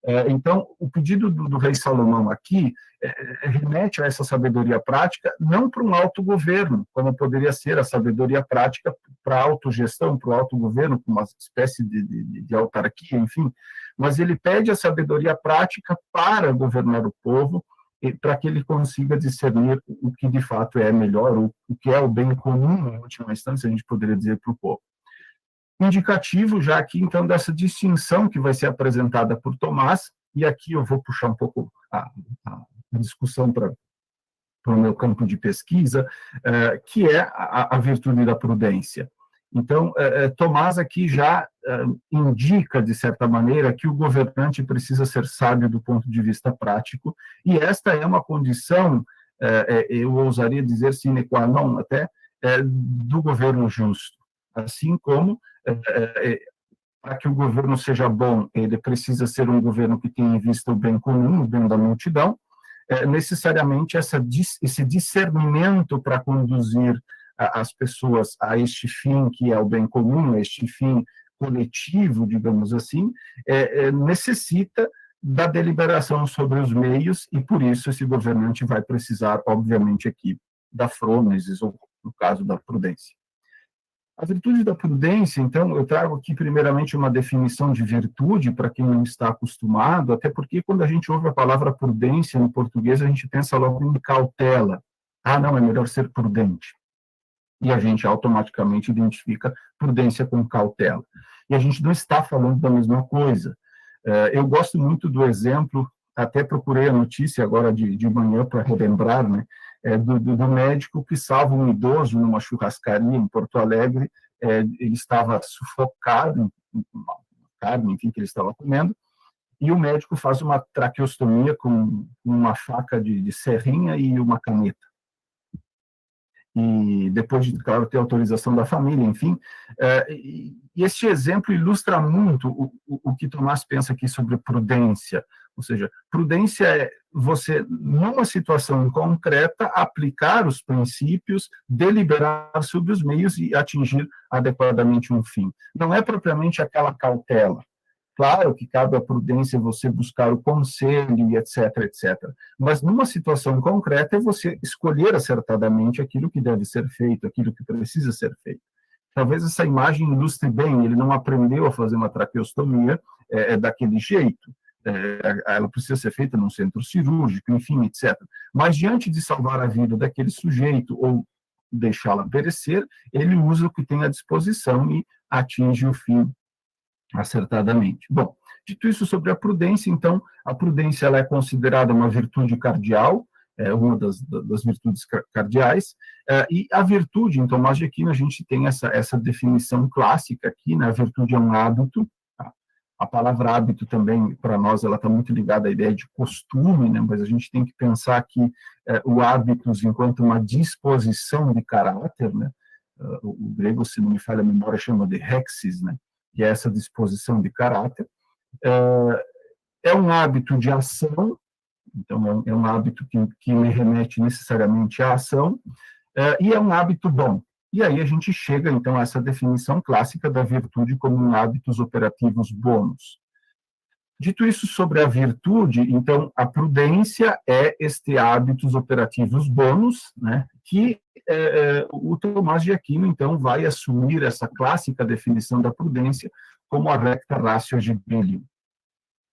É, então, o pedido do, do rei Salomão aqui é, é, remete a essa sabedoria prática, não para um autogoverno, como poderia ser a sabedoria prática para a autogestão, para o autogoverno, com uma espécie de, de, de autarquia, enfim, mas ele pede a sabedoria prática para governar o povo, para que ele consiga discernir o que de fato é melhor, o, o que é o bem comum, em última instância, a gente poderia dizer para o povo indicativo já aqui, então, dessa distinção que vai ser apresentada por Tomás, e aqui eu vou puxar um pouco a, a discussão para o meu campo de pesquisa, é, que é a, virtude da prudência. Então, é, é Tomás aqui já indica, de certa maneira, que o governante precisa ser sábio do ponto de vista prático, e esta é uma condição, eu ousaria dizer sine qua non até, do governo justo. Assim como é, é, é, para que o governo seja bom, ele precisa ser um governo que tenha em vista o bem comum, o bem da multidão, é, necessariamente essa, esse discernimento para conduzir as pessoas a este fim que é o bem comum, a este fim coletivo, digamos assim, é, é, necessita da deliberação sobre os meios e por isso esse governante vai precisar, obviamente, aqui da frônesis, ou no caso da prudência. A virtude da prudência, então, eu trago aqui primeiramente uma definição de virtude para quem não está acostumado, até porque quando a gente ouve a palavra prudência no português, a gente pensa logo em cautela. Ah, não, é melhor ser prudente. E a gente automaticamente identifica prudência com cautela. E a gente não está falando da mesma coisa. É, eu gosto muito do exemplo, até procurei a notícia agora de, de manhã para relembrar, né? É, do, do, médico que salva um idoso numa churrascaria em Porto Alegre. É, ele estava sufocado carne, enfim, que ele estava comendo, e o médico faz uma traqueostomia com uma faca de, de serrinha e uma caneta. E depois de, claro, ter autorização da família, enfim. É, e este exemplo ilustra muito o, o, o que Tomás pensa aqui sobre prudência. Ou seja, prudência é você, numa situação concreta, aplicar os princípios, deliberar sobre os meios e atingir adequadamente um fim. Não é propriamente aquela cautela. Claro que cabe à prudência você buscar o conselho etc, etc. Mas numa situação concreta é você escolher acertadamente aquilo que deve ser feito, aquilo que precisa ser feito. Talvez essa imagem ilustre bem, ele não aprendeu a fazer uma traqueostomia é, é daquele jeito. É, ela precisa ser feita num centro cirúrgico, enfim, etc. Mas diante de salvar a vida daquele sujeito ou deixá-la perecer, ele usa o que tem à disposição e atinge o fim acertadamente. Bom, dito isso sobre a prudência, então, a prudência ela é considerada uma virtude cardial, é uma das, das virtudes cardeais, é, e a virtude, em Tomás de Aquino, a gente tem essa, essa definição clássica aqui, né, a virtude é um hábito? A palavra hábito também, para nós, ela está muito ligada à ideia de costume, né, mas a gente tem que pensar que é, o hábitos enquanto uma disposição de caráter, né, o, o grego, se não me falha a memória, chama de hexis, né, que é essa disposição de caráter. É, é um hábito de ação, então é um é hábito que, que me remete necessariamente à ação, é, e é um hábito bom. E aí a gente chega, então, a essa definição clássica da virtude como um hábitos operativos bônus. Dito isso sobre a virtude, então, a prudência é este hábitos operativos bônus, né, que é, é, o Tomás de Aquino, então, vai assumir essa clássica definição da prudência como a recta ratio agibilium,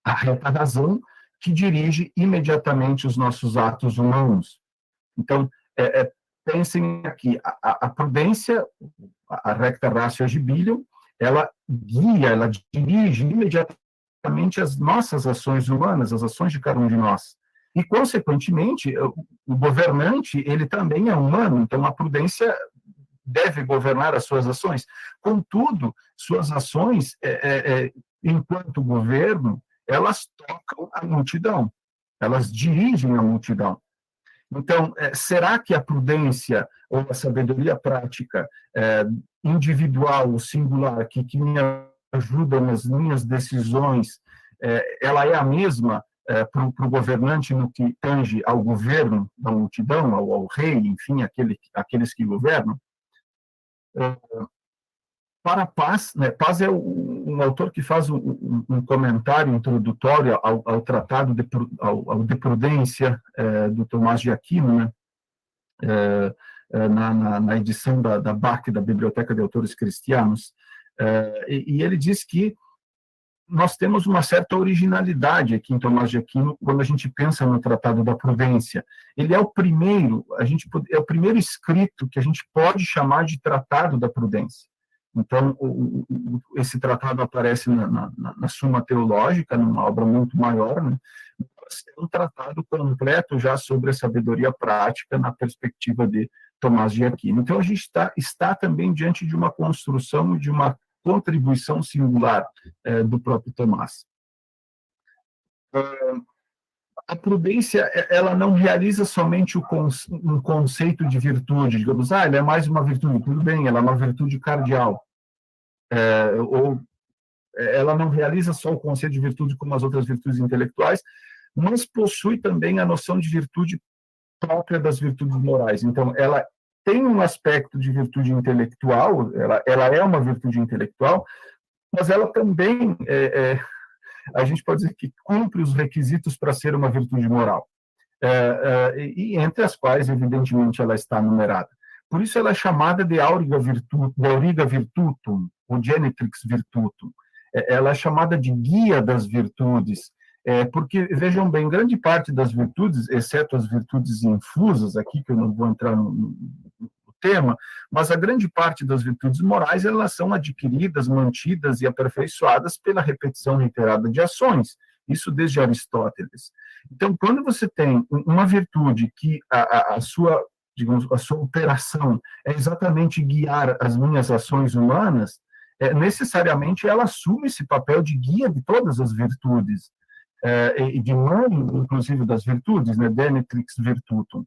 a reta razão que dirige imediatamente os nossos atos humanos. Então, é, é pensem aqui, a, a, prudência, a recta ratio agibilium, ela guia, ela dirige imediatamente as nossas ações humanas, as ações de cada um de nós. E, consequentemente, o governante, ele também é humano, então a prudência deve governar as suas ações. Contudo, suas ações, é, é, é, enquanto governo, elas tocam a multidão, elas dirigem a multidão. Então, é, será que a prudência ou a sabedoria prática é, individual, singular, que, me ajuda nas minhas decisões, é, ela é a mesma para o governante no que tange ao governo da multidão, ao, ao rei, enfim, aquele, aqueles que governam. Para Paz, né, Paz é um autor que faz um, um comentário introdutório ao, ao tratado de, ao, ao de prudência é, do Tomás de Aquino, né, é, é na, na, na, edição da, da BAC, da Biblioteca de Autores Cristianos, é, e, e ele diz que nós temos uma certa originalidade aqui em Tomás de Aquino quando a gente pensa no Tratado da Prudência. Ele é o primeiro, a gente é o primeiro escrito que a gente pode chamar de Tratado da Prudência. Então, o, o, esse tratado aparece na, na, na, Suma Teológica, numa obra muito maior, né? é um tratado completo já sobre a sabedoria prática na perspectiva de Tomás de Aquino. Então, a gente está, está também diante de uma construção de uma contribuição singular é, do próprio Tomás. Uh, a prudência, ela não realiza somente um conceito de virtude, digamos, ah, ela é mais uma virtude, tudo bem, ela é uma virtude cardial. É, ou ela não realiza só o conceito de virtude como as outras virtudes intelectuais, mas possui também a noção de virtude própria das virtudes morais. Então, ela tem um aspecto de virtude intelectual, ela, ela é uma virtude intelectual, mas ela também, é, é, a gente pode dizer que cumpre os requisitos para ser uma virtude moral, é, é e entre as quais, evidentemente, ela está numerada. Por isso ela é chamada de auriga, virtu, de auriga virtutum, ou genetrix virtutum. É, ela é chamada de guia das virtudes, é, porque, vejam bem, grande parte das virtudes, exceto as virtudes infusas aqui, que eu não vou entrar no, no, tema, mas a grande parte das virtudes morais, elas são adquiridas, mantidas e aperfeiçoadas pela repetição reiterada de ações, isso desde Aristóteles. Então, quando você tem uma virtude que a, a, a sua, digamos, a sua operação é exatamente guiar as minhas ações humanas, é, necessariamente ela assume esse papel de guia de todas as virtudes. é, e de mãe, inclusive, das virtudes, né, Denetrix Virtutum.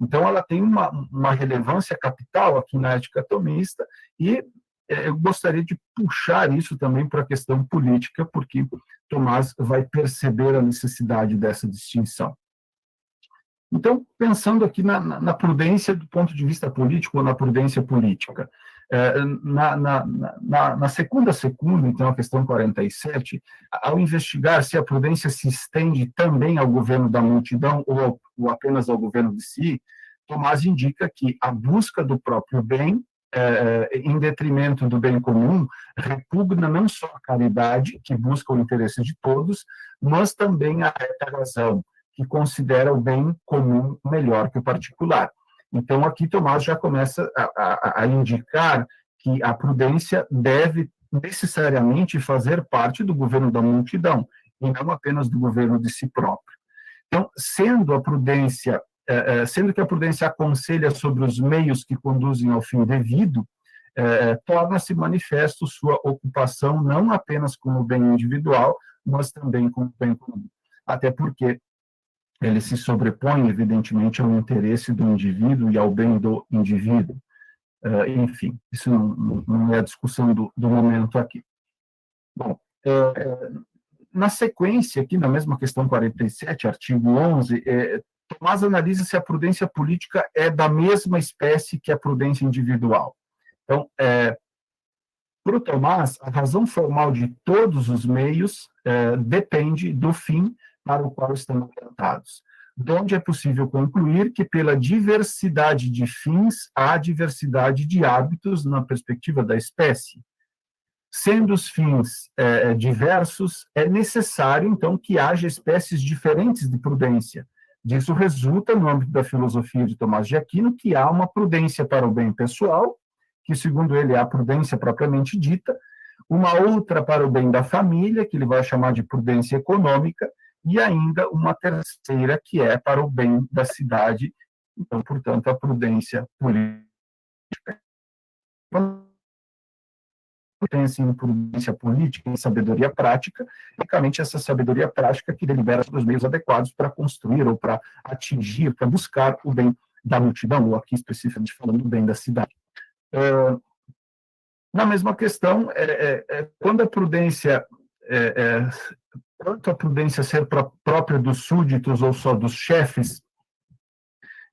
Então, ela tem uma, uma relevância capital aqui na ética atomista e é, eu gostaria de puxar isso também para a questão política, porque Tomás vai perceber a necessidade dessa distinção. Então, pensando aqui na, na, prudência do ponto de vista político ou na prudência política, na, na, na, na segunda segunda, então, a questão 47, ao investigar se a prudência se estende também ao governo da multidão ou, ou apenas ao governo de si, Tomás indica que a busca do próprio bem é, em detrimento do bem comum, repugna não só a caridade, que busca o interesse de todos, mas também a reta razão, que considera o bem comum melhor que o particular. Então, aqui Tomás já começa a, a, a indicar que a prudência deve necessariamente fazer parte do governo da multidão, e não apenas do governo de si próprio. Então, sendo a prudência, é, é, sendo que a prudência aconselha sobre os meios que conduzem ao fim devido, é, torna-se manifesto sua ocupação não apenas com o bem individual, mas também com o bem comum. Até porque ele se sobrepõe, evidentemente, ao interesse do indivíduo e ao bem do indivíduo. Uh, enfim, isso não, não, é a discussão do, do momento aqui. Bom, uh, na sequência, aqui na mesma questão 47, artigo 11, é, Tomás analisa se a prudência política é da mesma espécie que a prudência individual. Então, é, para o Tomás, a razão formal de todos os meios é, depende do fim para o qual estão orientados, donde é possível concluir que, pela diversidade de fins, há diversidade de hábitos na perspectiva da espécie. Sendo os fins é, é, diversos, é necessário, então, que haja espécies diferentes de prudência. Disso resulta, no âmbito da filosofia de Tomás de Aquino, que há uma prudência para o bem pessoal, que, segundo ele, é a prudência propriamente dita, uma outra para o bem da família, que ele vai chamar de prudência econômica, e ainda uma terceira que é para o bem da cidade, então, portanto, a prudência política. Pensa em prudência política, em sabedoria prática, unicamente essa sabedoria prática que delibera sobre os meios adequados para construir ou para atingir, para buscar o bem da multidão, ou aqui especificamente falando do bem da cidade. Uh, na mesma questão, é, é, é, quando a prudência é, é, quanto à prudência ser própria dos súditos ou só dos chefes,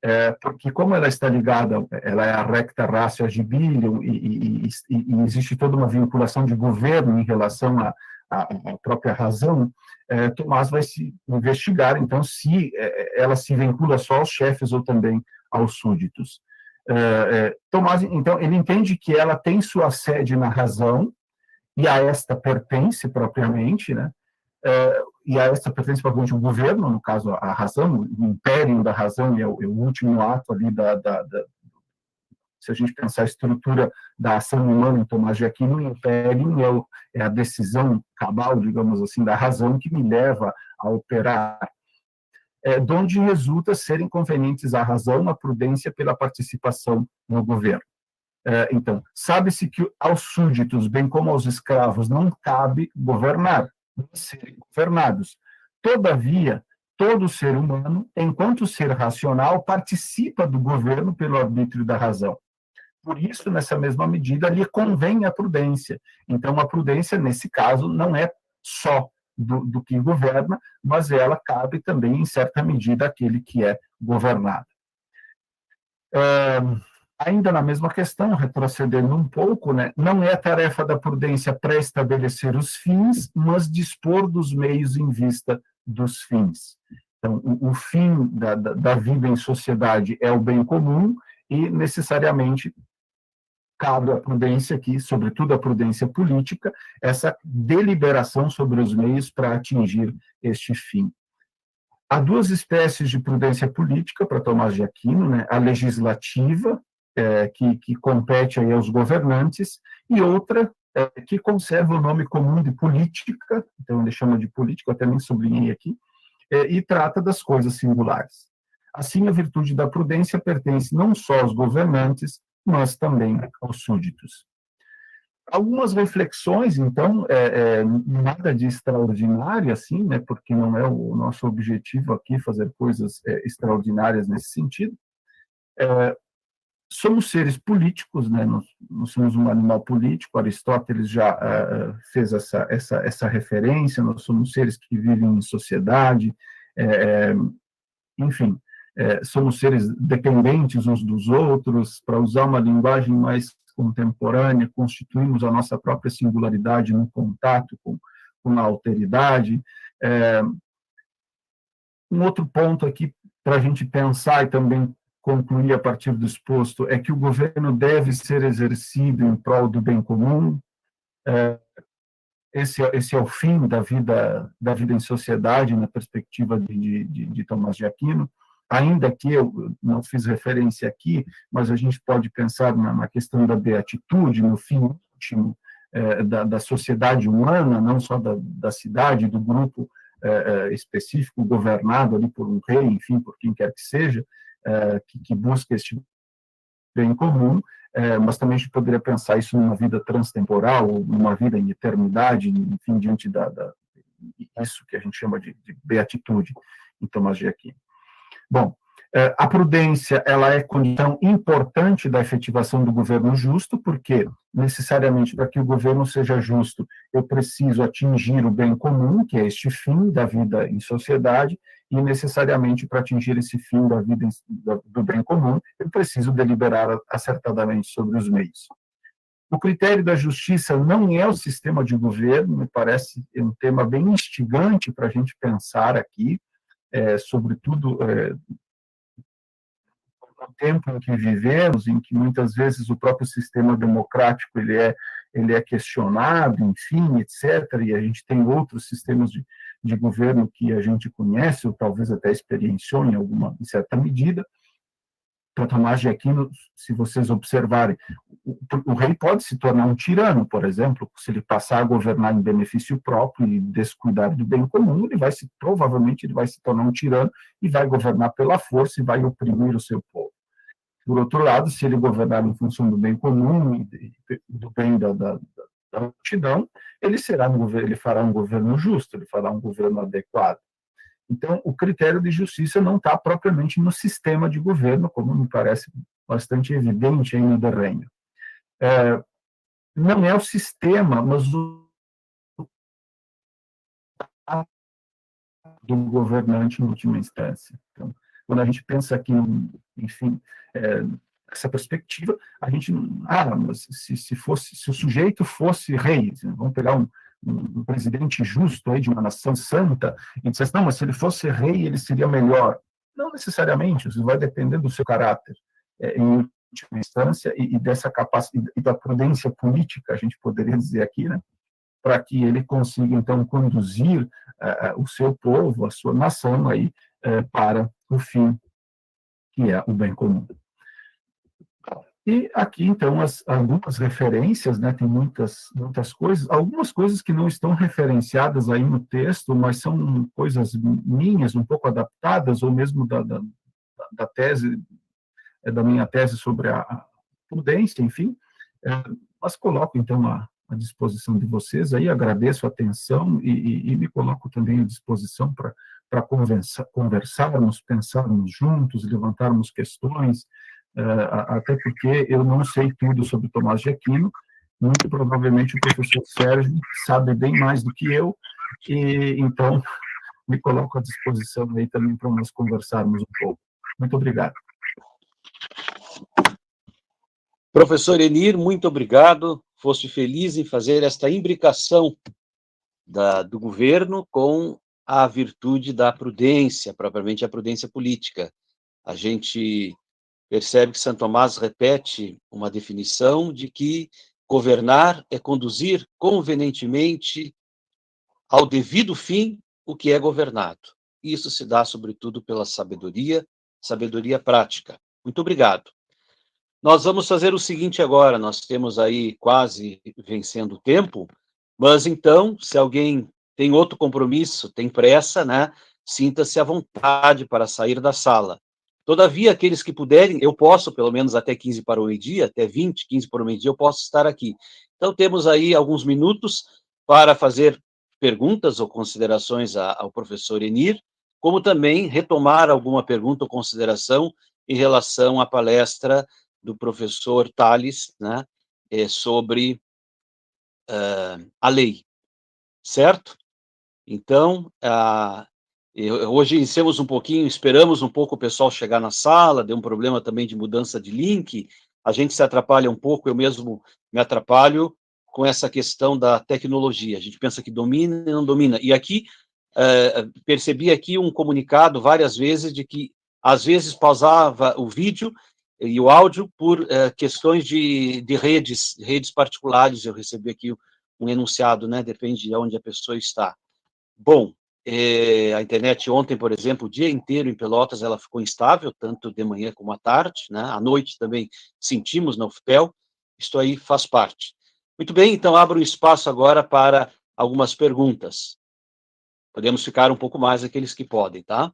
é, porque como ela está ligada, ela é a recta ratio agibilium e, e, e, e, existe toda uma vinculação de governo em relação à, própria razão, é, Tomás vai se investigar, então, se é, ela se vincula só aos chefes ou também aos súditos. É, é, Tomás, então, ele entende que ela tem sua sede na razão, e a esta pertence propriamente, né? É, e a esta pertence propriamente o governo, no caso a razão, o império da razão é o, é o último ato ali da, da, da, se a gente pensar a estrutura da ação humana em Tomás de Aquino, o império é, o, é a decisão cabal, digamos assim, da razão que me leva a operar é, de onde resulta serem convenientes à razão, a prudência pela participação no governo. É, então, sabe-se que aos súditos, bem como aos escravos, não cabe governar, serem governados. Todavia, todo ser humano, enquanto ser racional, participa do governo pelo arbítrio da razão. Por isso, nessa mesma medida, lhe convém a prudência. Então, a prudência, nesse caso, não é só do, do que governa, mas ela cabe também, em certa medida, àquele que é governado. Ainda na mesma questão, retrocedendo um pouco, né, não é tarefa da prudência pré-estabelecer os fins, mas dispor dos meios em vista dos fins. Então, o, o fim da, da, da vida em sociedade é o bem comum e, necessariamente, cabe à prudência aqui, sobretudo à prudência política, essa deliberação sobre os meios para atingir este fim. Há duas espécies de prudência política para Tomás de Aquino, né? a legislativa, é, que, que, compete aí aos governantes, e outra é, que conserva o nome comum de política, então ele chama de política, até nem sublinhei aqui, é, e trata das coisas singulares. Assim, a virtude da prudência pertence não só aos governantes, mas também aos súditos. algumas reflexões, então, nada de extraordinário, assim, né, porque não é o nosso objetivo aqui fazer coisas extraordinárias nesse sentido. É, somos seres políticos, né, nós, nós, somos um animal político, Aristóteles já é, fez essa, essa, essa referência, nós somos seres que vivem em sociedade, é, enfim, somos seres dependentes uns dos outros, para usar uma linguagem mais contemporânea, constituímos a nossa própria singularidade no contato com, com a alteridade. É, um outro ponto aqui para a gente pensar e também concluir a partir do exposto é que o governo deve ser exercido em prol do bem comum. É, esse, esse é o fim da vida da vida em sociedade na perspectiva de, de, de Tomás de Aquino ainda que eu não fiz referência aqui, mas a gente pode pensar na, na questão da beatitude, no fim último é, da, da, sociedade humana, não só da, da cidade, do grupo é, é, específico governado ali por um rei, enfim, por quem quer que seja, é, que, que, busca este bem comum, é, mas também a gente poderia pensar isso numa vida transtemporal, numa vida em eternidade, enfim, diante da, da isso que a gente chama de, de beatitude em Tomás de Aquino. Bom, é, a prudência ela é condição importante da efetivação do governo justo, porque necessariamente para que o governo seja justo, eu preciso atingir o bem comum, que é este fim da vida em sociedade, e necessariamente para atingir esse fim da vida do bem comum, eu preciso deliberar acertadamente sobre os meios. O critério da justiça não é o sistema de governo, me parece um tema bem instigante para a gente pensar aqui, é, sobretudo é, no tempo em que vivemos, em que muitas vezes o próprio sistema democrático ele é ele é questionado, enfim, etc. E a gente tem outros sistemas de, de governo que a gente conhece ou talvez até experienciou em alguma em certa medida para Tomás de Aquino, se vocês observarem, o, o, rei pode se tornar um tirano, por exemplo, se ele passar a governar em benefício próprio e descuidar do bem comum, ele vai se provavelmente ele vai se tornar um tirano e vai governar pela força e vai oprimir o seu povo. Por outro lado, se ele governar em função do bem comum do bem da, da, da multidão, ele será um governo, ele fará um governo justo, ele fará um governo adequado. Então, o critério de justiça não está propriamente no sistema de governo, como me parece bastante evidente aí no Derrenho. É, não é o sistema, mas o do governante em última instância. Então, quando a gente pensa aqui, enfim, é, essa perspectiva, a gente, ah, se, se fosse, se o sujeito fosse rei, vamos pegar um, um, presidente justo aí de uma nação santa e dissesse, não, mas se ele fosse rei, ele seria melhor. Não necessariamente, isso vai depender do seu caráter, é, em última instância, e, e dessa capacidade, e da prudência política, a gente poderia dizer aqui, né, para que ele consiga, então, conduzir uh, o seu povo, a sua nação aí, uh, para o fim, que é o bem comum. E aqui, então, as, algumas referências, né, tem muitas, muitas coisas, algumas coisas que não estão referenciadas aí no texto, mas são coisas minhas, um pouco adaptadas, ou mesmo da, da, da tese, é, da minha tese sobre a prudência, enfim, é, mas coloco, então, à, à, disposição de vocês aí, agradeço a atenção e, e, e me coloco também à disposição para conversarmos, pensarmos juntos, levantarmos questões, até porque eu não sei tudo sobre Tomás de Aquino, muito provavelmente o professor Sérgio sabe bem mais do que eu, e então me coloco à disposição aí também para nós conversarmos um pouco. Muito obrigado. Professor Enir, muito obrigado. Fosse feliz em fazer esta imbricação da, do governo com a virtude da prudência, propriamente a prudência política. A gente percebe que Santo Tomás repete uma definição de que governar é conduzir convenientemente ao devido fim o que é governado. Isso se dá, sobretudo, pela sabedoria, sabedoria prática. Muito obrigado. Nós vamos fazer o seguinte agora, nós temos aí quase vencendo o tempo, mas então, se alguém tem outro compromisso, tem pressa, né? Sinta-se à vontade para sair da sala. Todavia, aqueles que puderem, eu posso, pelo menos até 15 para o meio-dia, até 20, 15 para o meio-dia, eu posso estar aqui. Então, temos aí alguns minutos para fazer perguntas ou considerações ao professor Enir, como também retomar alguma pergunta ou consideração em relação à palestra do professor Tales, né, é, sobre uh, a lei, certo? Então, uh, hoje iniciamos um pouquinho, esperamos um pouco o pessoal chegar na sala, deu um problema também de mudança de link, a gente se atrapalha um pouco, eu mesmo me atrapalho com essa questão da tecnologia. A gente pensa que domina e não domina. E aqui, uh, percebi aqui um comunicado várias vezes de que, às vezes, pausava o vídeo e o áudio por uh, questões de, de redes, redes particulares. Eu recebi aqui um enunciado, né? Depende de onde a pessoa está. Bom, eh, a internet ontem, por exemplo, o dia inteiro em Pelotas, ela ficou instável, tanto de manhã como à tarde, né? À noite também sentimos na UFPEL, isto aí faz parte. Muito bem, então abro um espaço agora para algumas perguntas. Podemos ficar um pouco mais aqueles que podem, tá?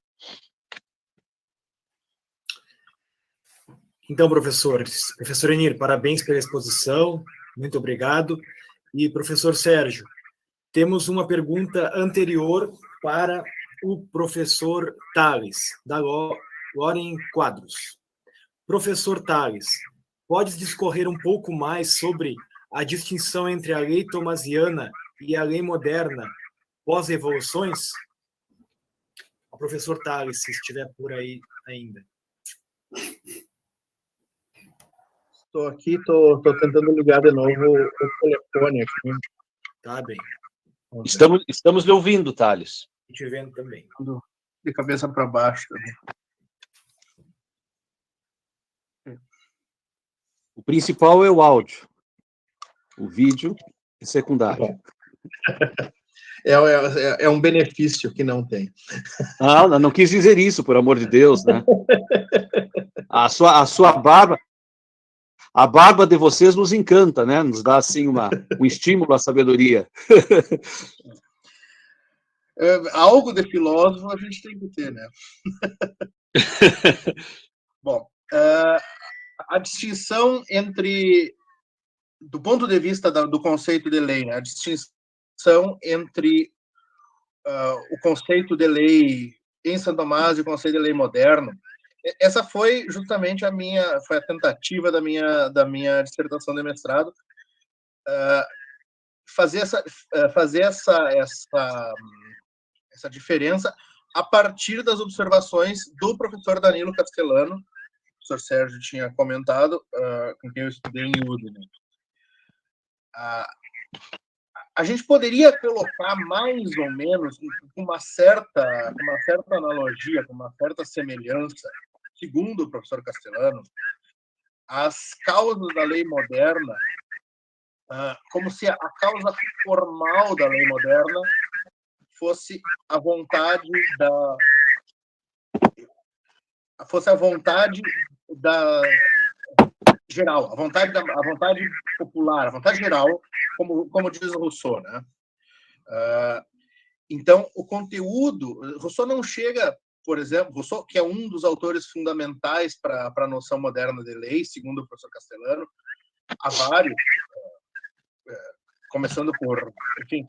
Então, professores, professor Enir, parabéns pela exposição, muito obrigado. E professor Sérgio, temos uma pergunta anterior para o professor Tales, da Loren Quadros. Professor Tales, pode discorrer um pouco mais sobre a distinção entre a lei tomasiana e a lei moderna pós-evoluções? O professor Tales, se estiver por aí ainda. Estou aqui, estou tentando ligar de novo o telefone aqui. Tá bem. Estamos, estamos lhe ouvindo, Thales. Te vendo também. De cabeça para baixo também. O principal é o áudio. O vídeo é secundário. É, é, é, um benefício que não tem. Ah, não, não quis dizer isso, por amor de Deus, né? A sua, a sua barba, a barba de vocês nos encanta, né? Nos dá assim uma, um estímulo à sabedoria. É, algo de filósofo a gente tem que ter, né? Bom, uh, a distinção entre do ponto de vista da, do conceito de lei, né, a distinção entre uh, o conceito de lei em São Tomás e o conceito de lei moderno, essa foi justamente a minha, foi a tentativa da minha, da minha dissertação de mestrado, uh, fazer essa, fazer essa, essa, essa diferença a partir das observações do professor Danilo Castellano, o professor Sérgio tinha comentado, uh, com quem eu estudei em Udine. Né? a, gente poderia colocar mais ou menos uma certa, uma certa analogia, uma certa semelhança, segundo o professor Castellano, as causas da lei moderna, como se a causa formal da lei moderna fosse a vontade da fosse a vontade da geral, a vontade, da, a vontade popular, a vontade geral, como, como diz Rousseau, né? Uh, então, o conteúdo, Rousseau não chega, por exemplo, Rousseau, que é um dos autores fundamentais para a noção moderna de lei, segundo o professor Castellano, há vários, uh, começando por, enfim,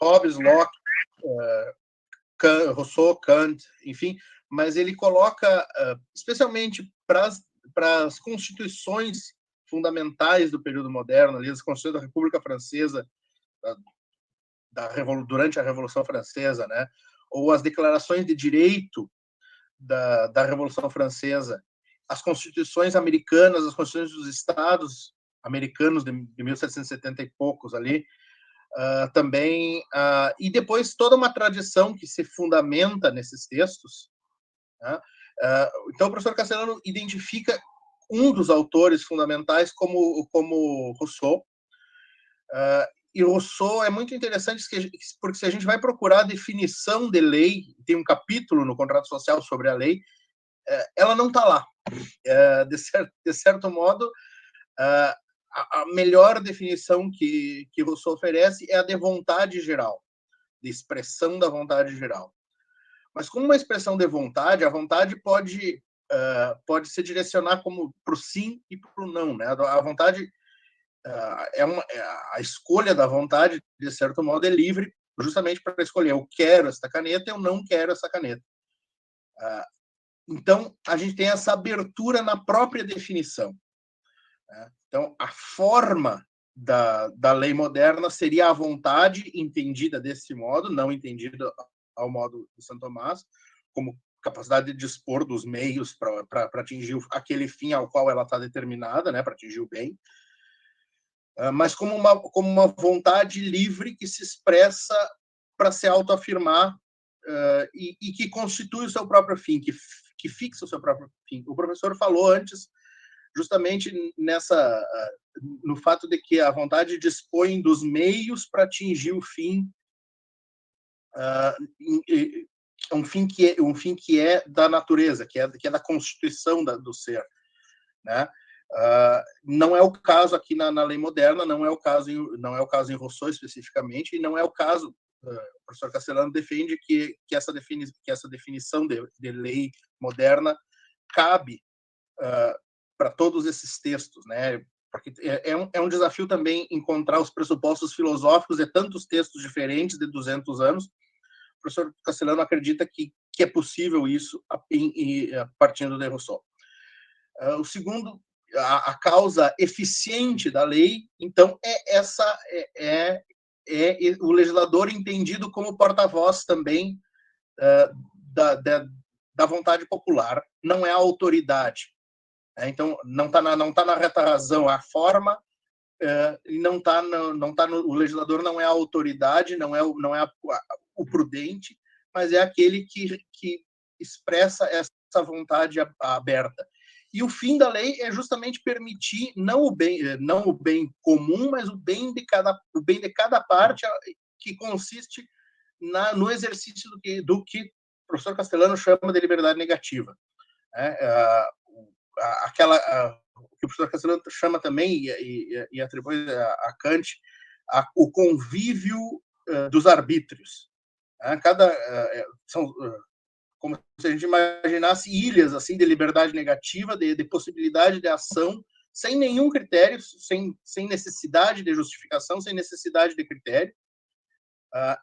Hobbes, Locke, uh, Rousseau, Kant, enfim, mas ele coloca, especialmente para as para as constituições fundamentais do período moderno, ali, as constituições da República Francesa, da, da, durante a Revolução Francesa, né? ou as declarações de direito da, da Revolução Francesa, as constituições americanas, as constituições dos estados americanos de, de 1770 e poucos ali, uh, também, uh, e depois toda uma tradição que se fundamenta nesses textos, né? Uh, então, o professor Castellano identifica um dos autores fundamentais como, como Rousseau. E Rousseau é muito interessante porque se a gente vai procurar a definição de lei, tem um capítulo no contrato social sobre a lei, uh, ela não está lá. De certo, de, certo, modo, a, melhor definição que, que Rousseau oferece é a de vontade geral, de expressão da vontade geral. Mas como uma expressão de vontade, a vontade pode uh, pode se direcionar como para o sim e para o não, né? A vontade uh, é uma é a escolha da vontade de certo modo é livre, justamente para escolher eu quero esta caneta, eu não quero essa caneta. Uh, então a gente tem essa abertura na própria definição. Né? Então a forma da, da lei moderna seria a vontade entendida desse modo, não entendida ao modo de Santo Tomás, como capacidade de dispor dos meios para atingir aquele fim ao qual ela está determinada, né, para atingir o bem, ah, mas como uma, como uma vontade livre que se expressa para se autoafirmar uh, e, e que constitui o seu próprio fim, que, que fixa o seu próprio fim. O professor falou antes justamente nessa uh, no fato de que a vontade dispõe dos meios para atingir o fim uh, um fim que é um fim que é da natureza, que é que é da constituição da, do ser, né? Uh, não é o caso aqui na, na, lei moderna, não é o caso em, não é o caso em Rousseau especificamente, e não é o caso. O professor Castelano defende que, que essa defini, que essa definição de, de lei moderna cabe uh, para todos esses textos, né? Porque é, é, um, é um desafio também encontrar os pressupostos filosóficos de tantos textos diferentes de 200 anos professor Castelano acredita que, que é possível isso a, a, partindo de Rousseau. Uh, o segundo, a, a, causa eficiente da lei, então, é essa é, é, é o legislador entendido como porta-voz também uh, da, da, da, vontade popular, não é a autoridade. Né? Então, não está na, não tá na reta razão a forma, Uh, e não está não tá no, o legislador não é a autoridade não é o, não é a, o prudente, mas é aquele que, que expressa essa vontade aberta. E o fim da lei é justamente permitir não o bem, eh, não o bem comum, mas o bem de cada, o bem de cada parte, que consiste na, no exercício do que, do que o professor Castelano chama de liberdade negativa. É, aquela o que o professor Castelano chama também e, e, e atribui a, a Kant a, o convívio uh, dos arbítrios. Né? Cada eh, são eh, como se a gente imaginasse ilhas assim de liberdade negativa, de, de possibilidade de ação, sem nenhum critério, sem, sem necessidade de justificação, sem necessidade de critério, uh,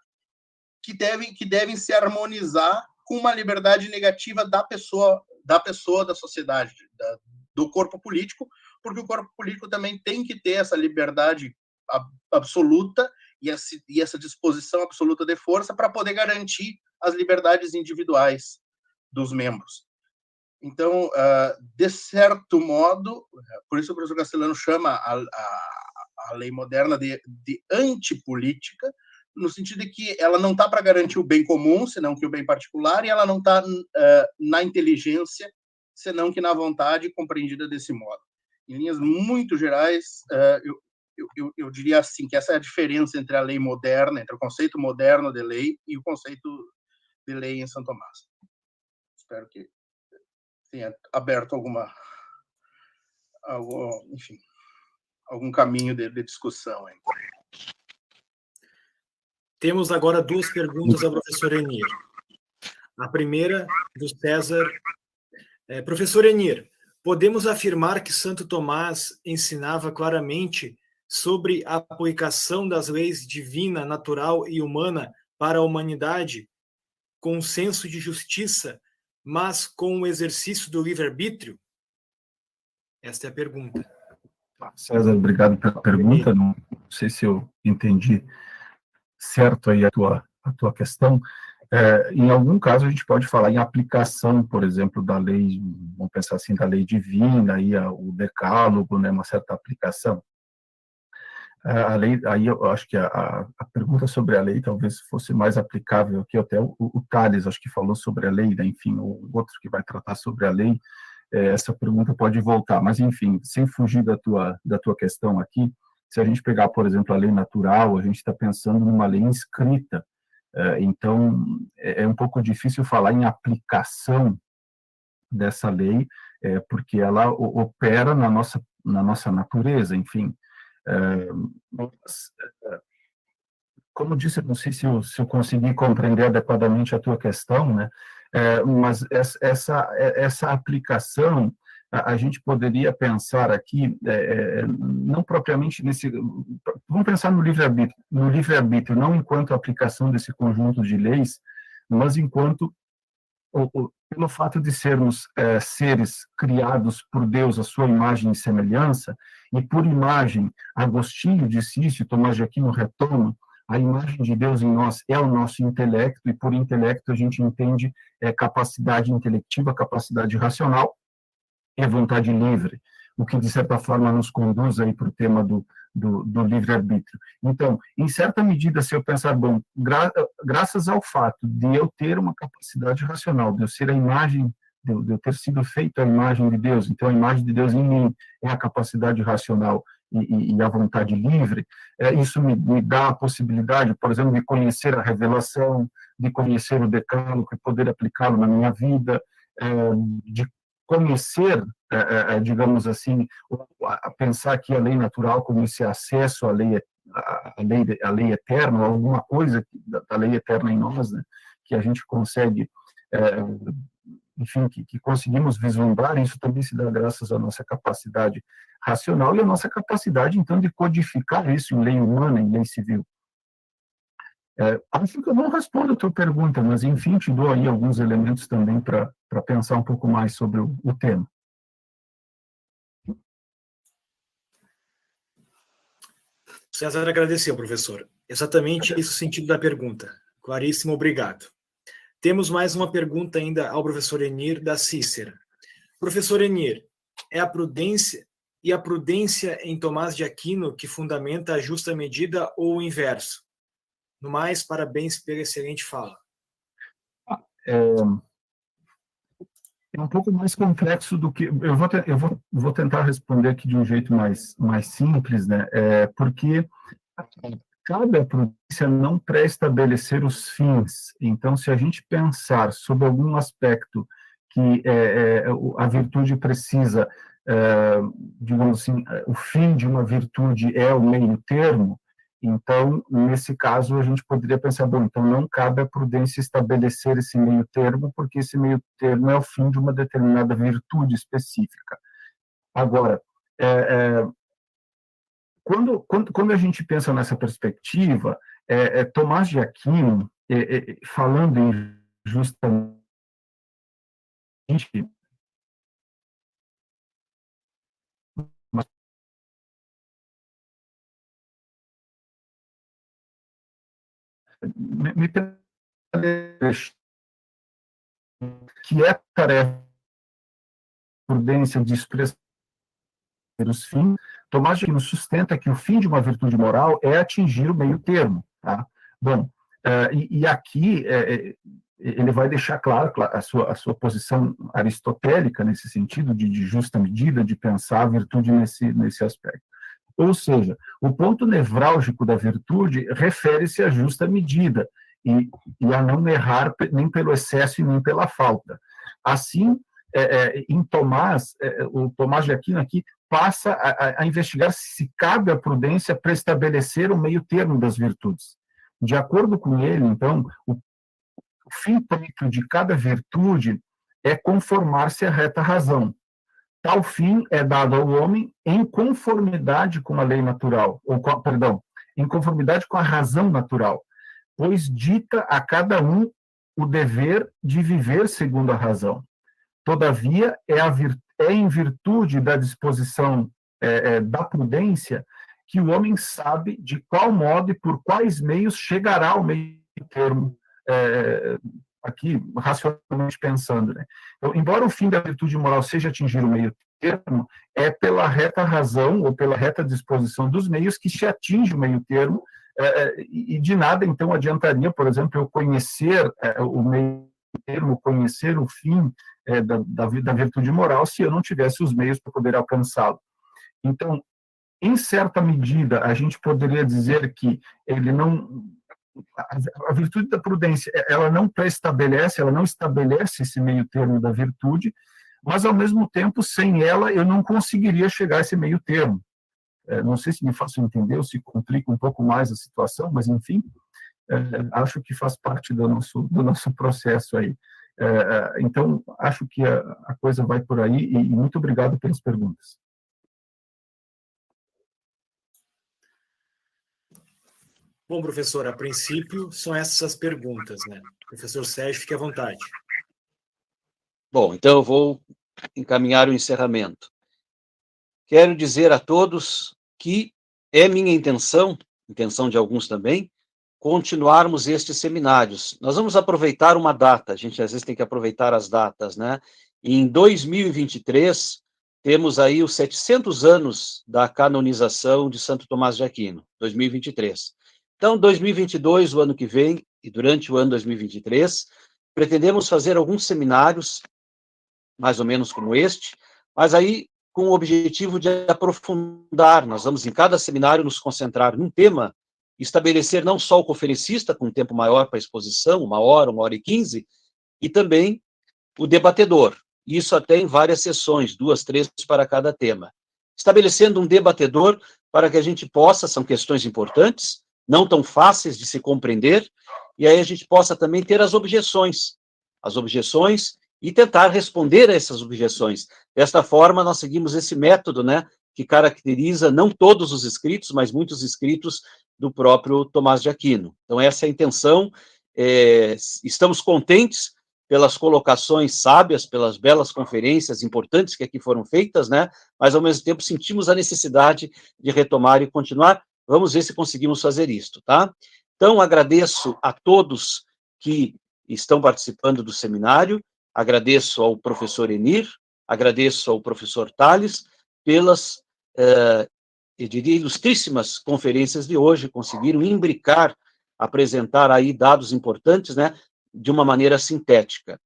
que devem que devem se harmonizar com uma liberdade negativa da pessoa da pessoa da sociedade, da, do corpo político, porque o corpo político também tem que ter essa liberdade absoluta e essa, disposição absoluta de força para poder garantir as liberdades individuais dos membros. Então, uh, de certo modo, por isso o professor Castelano chama a, a, a lei moderna de, de antipolítica, no sentido de que ela não está para garantir o bem comum, senão que o bem particular, e ela não está uh, na inteligência, senão que na vontade compreendida desse modo. Em linhas muito gerais, uh, eu, eu, eu, diria assim que essa é a diferença entre a lei moderna, entre o conceito moderno de lei e o conceito de lei em São Tomás. Espero que tenha aberto alguma, algum, enfim, algum caminho de, de discussão. Aí. Temos agora duas perguntas ao professor Enir. A primeira do César. É, professor Enir, podemos afirmar que Santo Tomás ensinava claramente sobre a aplicação das leis divina, natural e humana para a humanidade, com um senso de justiça, mas com o exercício do livre-arbítrio? Esta é a pergunta. César, obrigado pela pergunta. Não sei se eu entendi certo aí a tua, a tua questão. É, em algum caso, a gente pode falar em aplicação, por exemplo, da lei, vamos pensar assim, da lei divina, aí, o decálogo, né, uma certa aplicação. A lei, aí eu acho que a, a, pergunta sobre a lei talvez fosse mais aplicável aqui, até o, o Thales, acho que falou sobre a lei, né? enfim, o outro que vai tratar sobre a lei, é, essa pergunta pode voltar, mas enfim, sem fugir da tua, da tua questão aqui, se a gente pegar, por exemplo, a lei natural, a gente está pensando numa lei inscrita, é, então é, é, um pouco difícil falar em aplicação dessa lei, é, porque ela opera na nossa, na nossa natureza, enfim, como disse, não sei se eu, se eu consegui compreender adequadamente a tua questão, né? Mas essa, essa aplicação, a, gente poderia pensar aqui, é, é, não propriamente nesse. Vamos pensar no livre-arbítrio, no livre-arbítrio, não enquanto aplicação desse conjunto de leis, mas enquanto pelo fato de sermos é, seres criados por Deus à sua imagem e semelhança, e por imagem, Agostinho disse isso, Tomás de Aquino retoma, a imagem de Deus em nós é o nosso intelecto, e por intelecto a gente entende é, capacidade intelectiva, capacidade racional e vontade livre, o que de certa forma nos conduz aí para o tema do, do, do livre-arbítrio. Então, em certa medida, se eu pensar, bom, gra graças ao fato de eu ter uma capacidade racional, de eu ser a imagem, de, de eu ter sido feito a imagem de Deus, então a imagem de Deus em mim é a capacidade racional e, e, a vontade livre, é, isso me, me, dá a possibilidade, por exemplo, de conhecer a revelação, de conhecer o decálogo e poder aplicá-lo na minha vida, é, de conhecer, é, é, é digamos assim, pensar que a lei natural como esse acesso à lei, à lei, à lei eterna, alguma coisa da, lei eterna em nós, né, que a gente consegue enfim, que, que, conseguimos vislumbrar, isso também se dá graças à nossa capacidade racional e à nossa capacidade, então, de codificar isso em lei humana, em lei civil. É, acho que eu não respondo a tua pergunta, mas, enfim, te dou aí alguns elementos também para pensar um pouco mais sobre o, o tema. César agradeceu, professor. Exatamente esse o sentido da pergunta. Claríssimo, obrigado. Temos mais uma pergunta ainda ao professor Enir da Cícera. Professor Enir, é a prudência e a prudência em Tomás de Aquino que fundamenta a justa medida ou o inverso? No mais, parabéns pela excelente fala. É, é um pouco mais complexo do que eu vou eu vou, vou tentar responder aqui de um jeito mais mais simples, né? É, porque cabe à prudência não pré-estabelecer os fins. Então, se a gente pensar sobre algum aspecto que é, é, a virtude precisa, é, digamos assim, o fim de uma virtude é o meio termo, então, nesse caso, a gente poderia pensar, bom, então não cabe à prudência estabelecer esse meio termo, porque esse meio termo é o fim de uma determinada virtude específica. Agora, é, é, quando, quando, quando a gente pensa nessa perspectiva, é, é Tomás de Aquino, é, é, falando em justamente me, que é tarefa prudência de expressar os fins Tomás de Aquino sustenta que o fim de uma virtude moral é atingir o meio termo. Tá? Bom, uh, e, e, aqui uh, ele vai deixar claro a sua, a sua posição aristotélica nesse sentido, de, de justa medida, de pensar a virtude nesse, nesse aspecto. Ou seja, o ponto nevrálgico da virtude refere-se à justa medida e, e, a não errar nem pelo excesso e nem pela falta. Assim, é, é, em Tomás, é, o Tomás de Aquino aqui passa a, a investigar se cabe a prudência para estabelecer o meio termo das virtudes. De acordo com ele, então, o, o fim próprio de cada virtude é conformar-se à reta razão. Tal fim é dado ao homem em conformidade com a lei natural, ou com, perdão, em conformidade com a razão natural, pois dita a cada um o dever de viver segundo a razão. Todavia, é a, vir, é em virtude da disposição é, é, da prudência que o homem sabe de qual modo e por quais meios chegará ao meio termo, é, aqui, racionalmente pensando. Né? Então, embora o fim da virtude moral seja atingir o meio termo, é pela reta razão ou pela reta disposição dos meios que se atinge o meio termo, é e de nada, então, adiantaria, por exemplo, eu conhecer é, o meio termo, conhecer o fim é, da, da, da virtude moral se eu não tivesse os meios para poder alcançá-lo. Então, em certa medida, a gente poderia dizer que ele não a, virtude da prudência, ela não pré-estabelece, ela não estabelece esse meio termo da virtude, mas ao mesmo tempo, sem ela, eu não conseguiria chegar a esse meio termo. É, não sei se me faço entender ou se complica um pouco mais a situação, mas enfim, é, acho que faz parte do nosso, do nosso processo aí. É, então, acho que a, a, coisa vai por aí e, e muito obrigado pelas perguntas. Bom, professor, a princípio são essas as perguntas, né? Professor Sérgio, fique à vontade. Bom, então eu vou encaminhar o encerramento. Quero dizer a todos que é minha intenção, intenção de alguns também, continuarmos estes seminários. Nós vamos aproveitar uma data, a gente às vezes tem que aproveitar as datas, né? Em 2023, temos aí os 700 anos da canonização de Santo Tomás de Aquino, 2023. Então, 2022, o ano que vem, e durante o ano 2023, pretendemos fazer alguns seminários, mais ou menos como este, mas aí com o objetivo de aprofundar. Nós vamos, em cada seminário, nos concentrar num tema, estabelecer não só o conferencista, com um tempo maior para exposição, uma hora, uma hora e quinze, e também o debatedor. Isso até em várias sessões, duas, três para cada tema. Estabelecendo um debatedor para que a gente possa, são questões importantes, não tão fáceis de se compreender, e aí a gente possa também ter as objeções. As objeções e tentar responder a essas objeções. Desta forma, nós seguimos esse método, né, que caracteriza não todos os escritos, mas muitos escritos do próprio Tomás de Aquino. Então, essa é a intenção. É, estamos contentes pelas colocações sábias, pelas belas conferências importantes que aqui foram feitas, né? Mas ao mesmo tempo sentimos a necessidade de retomar e continuar. Vamos ver se conseguimos fazer isto, tá? Então agradeço a todos que estão participando do seminário Agradeço ao professor Enir, agradeço ao professor Tales pelas, eh, eu diria, ilustríssimas conferências de hoje, conseguiram imbricar, apresentar aí dados importantes, né, de uma maneira sintética.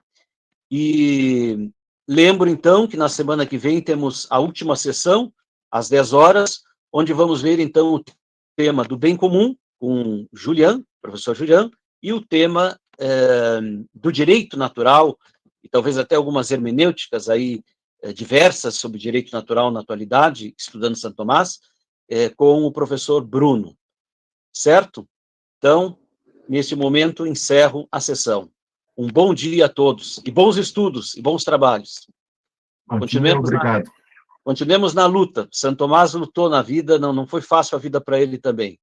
E lembro, então, que na semana que vem temos a última sessão, às 10 horas, onde vamos ver, então, o tema do bem comum, com Julian, professor Julian, e o tema eh, do direito natural, e talvez até algumas hermenêuticas aí é, diversas sobre direito natural na atualidade, estudando Santo Tomás, é, com o professor Bruno, certo? Então, neste momento, encerro a sessão. Um bom dia a todos, e bons estudos, e bons trabalhos. Continuemos obrigado. Continuemos na luta. Santo Tomás lutou na vida, não, não foi fácil a vida para ele também.